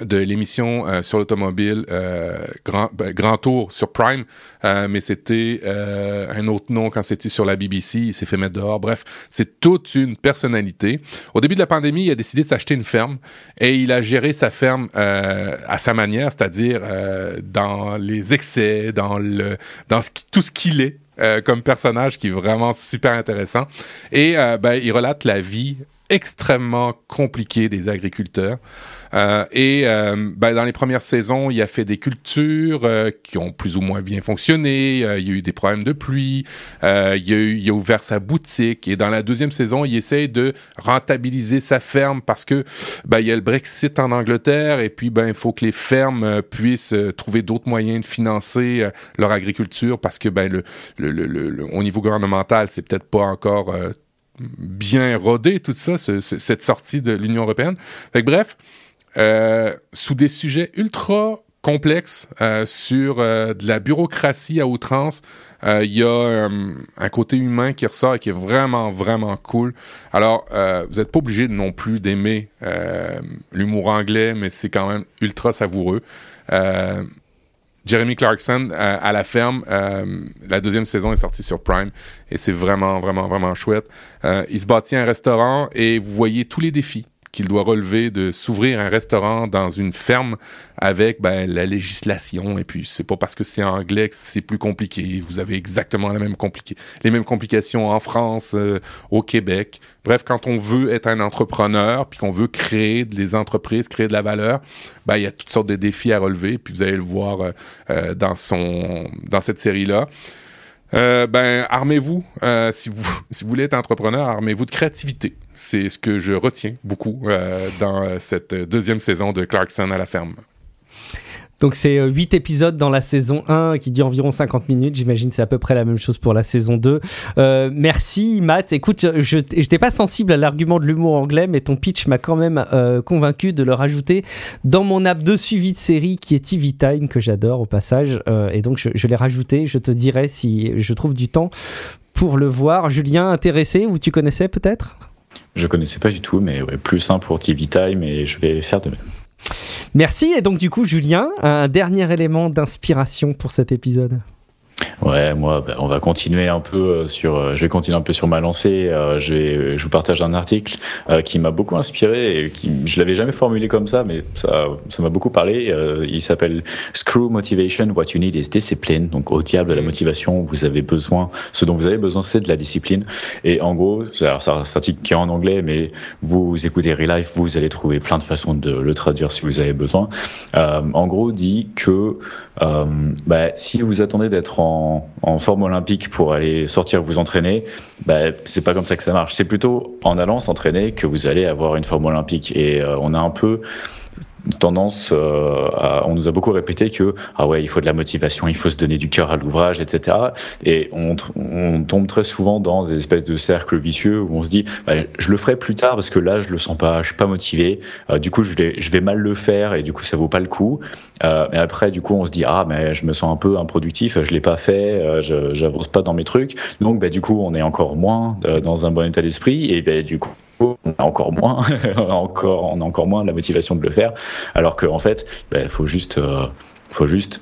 [SPEAKER 2] de l'émission euh, sur l'automobile euh, Grand, ben, Grand Tour sur Prime, euh, mais c'était un autre nom quand c'était sur la BBC, il s'est fait mettre dehors. Bref, c'est toute une personnalité. Au début de la pandémie, il a décidé de s'acheter une ferme et il a géré sa ferme à sa manière, c'est-à-dire dans les excès, dans le dans ce qui, tout ce qu'il est. comme personnage qui est vraiment super intéressant. Et ben, il relate la vie extrêmement compliquée des agriculteurs. Euh, et euh, ben, dans les premières saisons, il a fait des cultures euh, qui ont plus ou moins bien fonctionné. il y a eu des problèmes de pluie. il, a il a ouvert sa boutique. Et dans la deuxième saison, il essaye de rentabiliser sa ferme parce que ben, il y a le Brexit en Angleterre et puis ben il faut que les fermes puissent trouver d'autres moyens de financer leur agriculture parce que ben le, le, le, au niveau gouvernemental, c'est peut-être pas encore bien rodé tout ça, cette sortie de l'Union européenne. Bref, euh, sous des sujets ultra complexes euh, sur euh, de la bureaucratie à outrance. Il y a un côté humain qui ressort et qui est vraiment, vraiment cool. Alors, vous n'êtes pas obligé non plus d'aimer l'humour anglais, mais c'est quand même ultra savoureux. Jeremy Clarkson à la ferme. la deuxième saison est sortie sur Prime et c'est vraiment, vraiment, vraiment chouette. il se bâtit un restaurant et vous voyez tous les défis qu'il doit relever de s'ouvrir un restaurant dans une ferme avec ben, la législation. Et puis, c'est pas parce que c'est anglais que c'est plus compliqué. Vous avez exactement la même les mêmes complications en France, euh, au Québec. Bref, quand on veut être un entrepreneur, puis qu'on veut créer des entreprises, créer de la valeur, ben, il y a toutes sortes de défis à relever. Puis vous allez le voir euh, euh, dans, son, dans cette série-là. Ben, armez-vous. si, vous, si vous voulez être entrepreneur, armez-vous de créativité. C'est ce que je retiens beaucoup euh, dans cette deuxième saison de Clarkson à la ferme.
[SPEAKER 1] Donc c'est 8 euh, épisodes dans la saison 1 qui dit environ 50 minutes. J'imagine c'est à peu près la même chose pour la saison 2. Euh, merci Matt. Écoute, je n'étais pas sensible à l'argument de l'humour anglais, mais ton pitch m'a quand même convaincu de le rajouter dans mon app de suivi de série qui est TV Time, que j'adore au passage. et donc je, l'ai rajouté. Je te dirai si je trouve du temps pour le voir. Julien, intéressé ou tu connaissais peut-être?
[SPEAKER 3] Je connaissais pas du tout, mais plus simple pour TV Time et je vais faire de même.
[SPEAKER 1] Merci. Et donc, du coup, Julien, un dernier élément d'inspiration pour cet épisode?
[SPEAKER 3] Ouais, moi, bah, on va continuer un peu euh, sur. Euh, je vais continuer un peu sur ma lancée. Euh, je, vais, je vous partage un article qui m'a beaucoup inspiré et qui je l'avais jamais formulé comme ça, mais ça, ça m'a beaucoup parlé. il s'appelle Screw Motivation. What you need is discipline. Donc au diable de la motivation, vous avez besoin. Ce dont vous avez besoin, c'est de la discipline. Et en gros, c'est un article qui est en anglais, mais vous écoutez Relife, vous allez trouver plein de façons de le traduire si vous avez besoin. en gros, dit que bah, si vous attendez d'être en en, forme olympique pour aller sortir vous entraîner, bah, c'est pas comme ça que ça marche. C'est plutôt en allant s'entraîner que vous allez avoir une forme olympique. Et euh, on a un peu tendance, euh, on nous a beaucoup répété que ah ouais, il faut de la motivation, il faut se donner du cœur à l'ouvrage, etc. Et on, on, tombe très souvent dans des espèces de cercles vicieux où on se dit bah, je le ferai plus tard parce que là je le sens pas, je suis pas motivé. Euh, du coup je vais, je vais mal le faire et du coup ça vaut pas le coup. Euh, et après du coup on se dit ah mais je me sens un peu improductif, je l'ai pas fait, euh, je j'avance pas dans mes trucs. Donc bah, du coup on est encore moins euh, dans un bon état d'esprit et bah, du coup on a encore moins, encore, on a encore moins la motivation de le faire. Alors qu'en en fait, il ben, faut juste, faut juste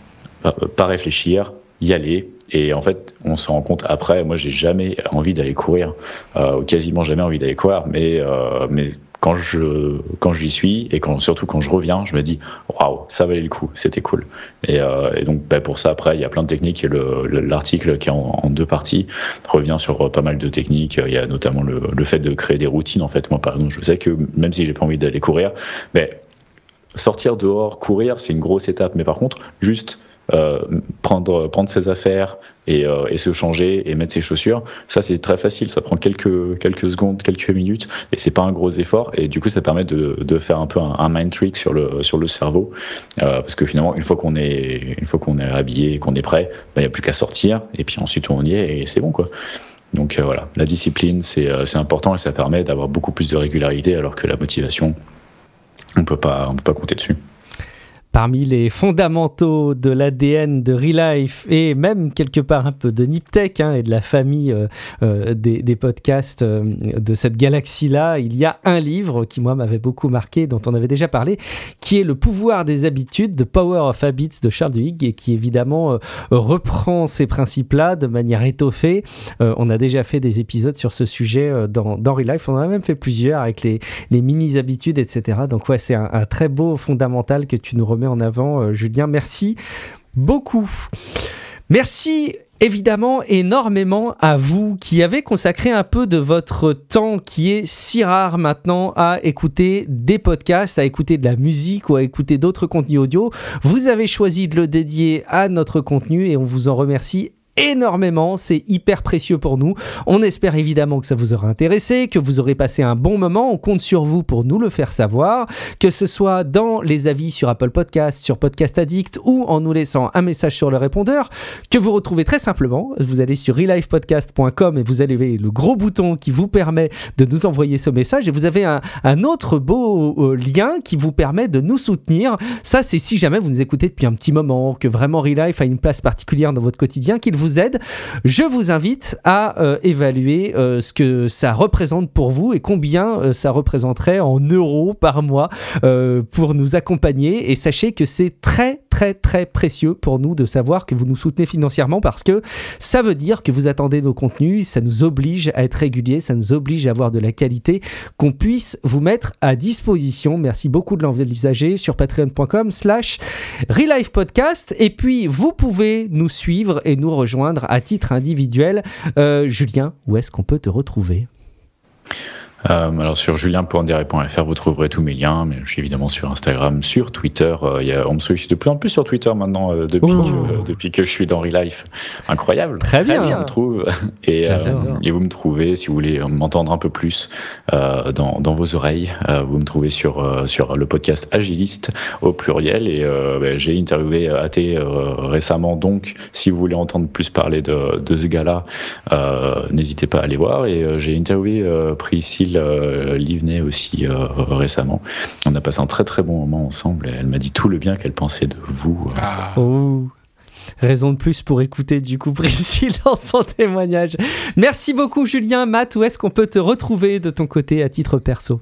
[SPEAKER 3] pas réfléchir, y aller. Et en fait, on se rend compte après, moi, j'ai jamais envie d'aller courir, euh, quasiment jamais envie d'aller courir, mais, euh, mais quand je quand j'y suis et quand surtout quand je reviens, je me dis waouh, ça valait le coup, c'était cool. Et, euh, donc bah, pour ça après, il y a plein de techniques et l'article qui est en, deux parties revient sur pas mal de techniques. Il y a notamment le, le, fait de créer des routines. En fait, moi par exemple, je sais que même si j'ai pas envie d'aller courir, mais sortir dehors, courir, c'est une grosse étape. Mais par contre, juste euh, prendre, prendre ses affaires et, euh, et, se changer et mettre ses chaussures, ça c'est très facile, ça prend quelques, quelques secondes, quelques minutes et c'est pas un gros effort et du coup ça permet de, de faire un peu un, mind trick sur le, sur le cerveau euh, parce que finalement une fois qu'on est, une fois qu'on est habillé, qu'on est prêt, il bah, n'y a plus qu'à sortir et puis ensuite on y est et c'est bon quoi. Donc voilà, la discipline c'est important et ça permet d'avoir beaucoup plus de régularité alors que la motivation on peut pas, on peut pas compter dessus.
[SPEAKER 1] Parmi les fondamentaux de l'ADN de Relife et même quelque part un peu de Niptech hein, et de la famille euh, euh, des, podcasts euh, de cette galaxie-là, il y a un livre qui moi m'avait beaucoup marqué, dont on avait déjà parlé, qui est Le pouvoir des habitudes, The Power of Habits de Charles Duhigg et qui évidemment reprend ces principes-là de manière étoffée. on a déjà fait des épisodes sur ce sujet dans, dans Relife, on en a même fait plusieurs avec les, les mini-habitudes, etc. Donc ouais, c'est un, un très beau fondamental que tu nous remets en avant, euh, Julien. Merci beaucoup. Merci évidemment énormément à vous qui avez consacré un peu de votre temps qui est si rare maintenant à écouter des podcasts, à écouter de la musique ou à écouter d'autres contenus audio. Vous avez choisi de le dédier à notre contenu et on vous en remercie énormément, c'est hyper précieux pour nous. On espère évidemment que ça vous aura intéressé, que vous aurez passé un bon moment. On compte sur vous pour nous le faire savoir, que ce soit dans les avis sur Apple Podcast, sur Podcast Addict ou en nous laissant un message sur le répondeur que vous retrouvez très simplement. Vous allez sur relifepodcast.com et vous allez le gros bouton qui vous permet de nous envoyer ce message et vous avez un, autre beau euh, lien qui vous permet de nous soutenir. Ça, c'est si jamais vous nous écoutez depuis un petit moment, que vraiment Relife a une place particulière dans votre quotidien, qu'il vous aide, je vous invite à euh, évaluer euh, ce que ça représente pour vous et combien euh, ça représenterait en euros par mois pour nous accompagner. Et sachez que c'est très très très précieux pour nous de savoir que vous nous soutenez financièrement parce que ça veut dire que vous attendez nos contenus, ça nous oblige à être réguliers, ça nous oblige à avoir de la qualité qu'on puisse vous mettre à disposition. Merci beaucoup de l'envisager sur patreon.com slash Podcast et puis vous pouvez nous suivre et nous rejoindre à titre individuel. Euh, Julien, où est-ce qu'on peut te retrouver?
[SPEAKER 3] Euh, alors sur julien.direct.fr, vous trouverez tous mes liens, mais je suis évidemment sur Instagram, sur Twitter. Euh, y a, on me sollicite de plus en plus sur Twitter maintenant euh, depuis, que, depuis que je suis dans Relife. Incroyable.
[SPEAKER 1] Très bien.
[SPEAKER 3] Je me trouve. Et, et, vous me trouvez, si vous voulez m'entendre un peu plus dans, dans, vos oreilles, vous me trouvez sur, sur le podcast Agiliste au pluriel. Et ben, j'ai interviewé AT récemment, donc si vous voulez entendre plus parler de, de ce gars-là, n'hésitez pas à aller voir. Et j'ai interviewé Priscille euh, Livney aussi euh, récemment. On a passé un très très bon moment ensemble et elle m'a dit tout le bien qu'elle pensait de vous.
[SPEAKER 1] Ah. Oh. Raison de plus pour écouter du coup Priscille dans son témoignage. Merci beaucoup Julien. Matt, où est-ce qu'on peut te retrouver de ton côté à titre perso?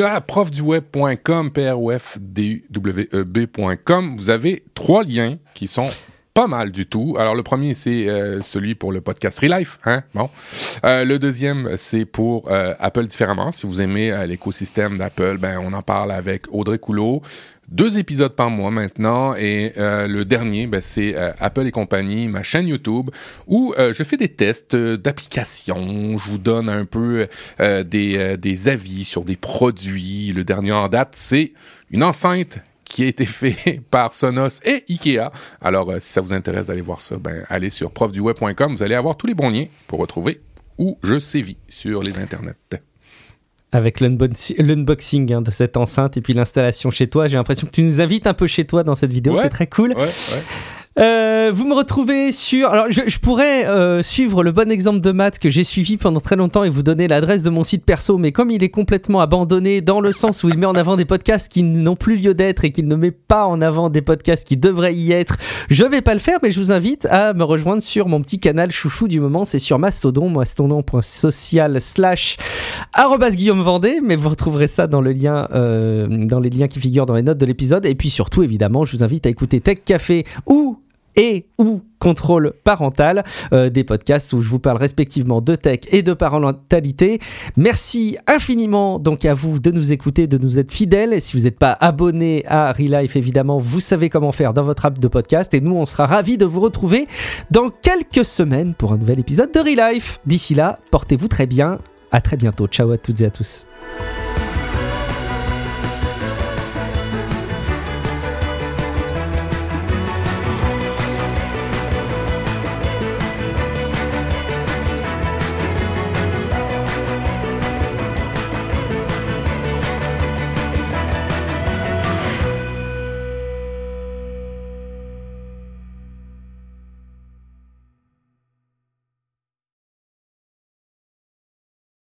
[SPEAKER 2] À profduweb.com, p r o f d w e vous avez trois liens qui sont pas mal du tout. Alors, le premier, c'est euh, celui pour le podcast Relife. Hein? Bon. Euh, le deuxième, c'est pour euh, Apple différemment. Si vous aimez l'écosystème d'Apple, ben, on en parle avec Audrey Coulot. Deux épisodes par mois maintenant. Et le dernier, ben, c'est Apple et compagnie, ma chaîne YouTube, où je fais des tests d'applications. Je vous donne un peu des, des avis sur des produits. Le dernier en date, c'est une enceinte qui a été fait par Sonos et Ikea. Alors, euh, si ça vous intéresse d'aller voir ça, ben, allez sur profduweb.com. Vous allez avoir tous les bons liens pour retrouver où je sévis sur les internets.
[SPEAKER 1] Avec l'unboxing hein, de cette enceinte et puis l'installation chez toi, j'ai l'impression que tu nous invites un peu chez toi dans cette vidéo. c'est très cool. Euh, vous me retrouvez sur. Alors, je, pourrais euh, suivre le bon exemple de maths que j'ai suivi pendant très longtemps et vous donner l'adresse de mon site perso, mais comme il est complètement abandonné dans le sens où il met en avant des podcasts qui n'ont plus lieu d'être et qu'il ne met pas en avant des podcasts qui devraient y être, je vais pas le faire, mais je vous invite à me rejoindre sur mon petit canal chouchou du moment, c'est sur Mastodon, mastodon.social slash arrobas Guillaume Vendée, mais vous retrouverez ça dans le lien, euh, dans les liens qui figurent dans les notes de l'épisode. Et puis surtout, évidemment, je vous invite à écouter Tech Café ou et ou contrôle parental, euh, des podcasts où je vous parle respectivement de tech et de parentalité. Merci infiniment donc à vous de nous écouter, de nous être fidèles. Si vous n'êtes pas abonné à Relife, évidemment, vous savez comment faire dans votre app de podcast. Et nous, on sera ravis de vous retrouver dans quelques semaines pour un nouvel épisode de Relife. D'ici là, portez-vous très bien. À très bientôt. Ciao à toutes et à tous.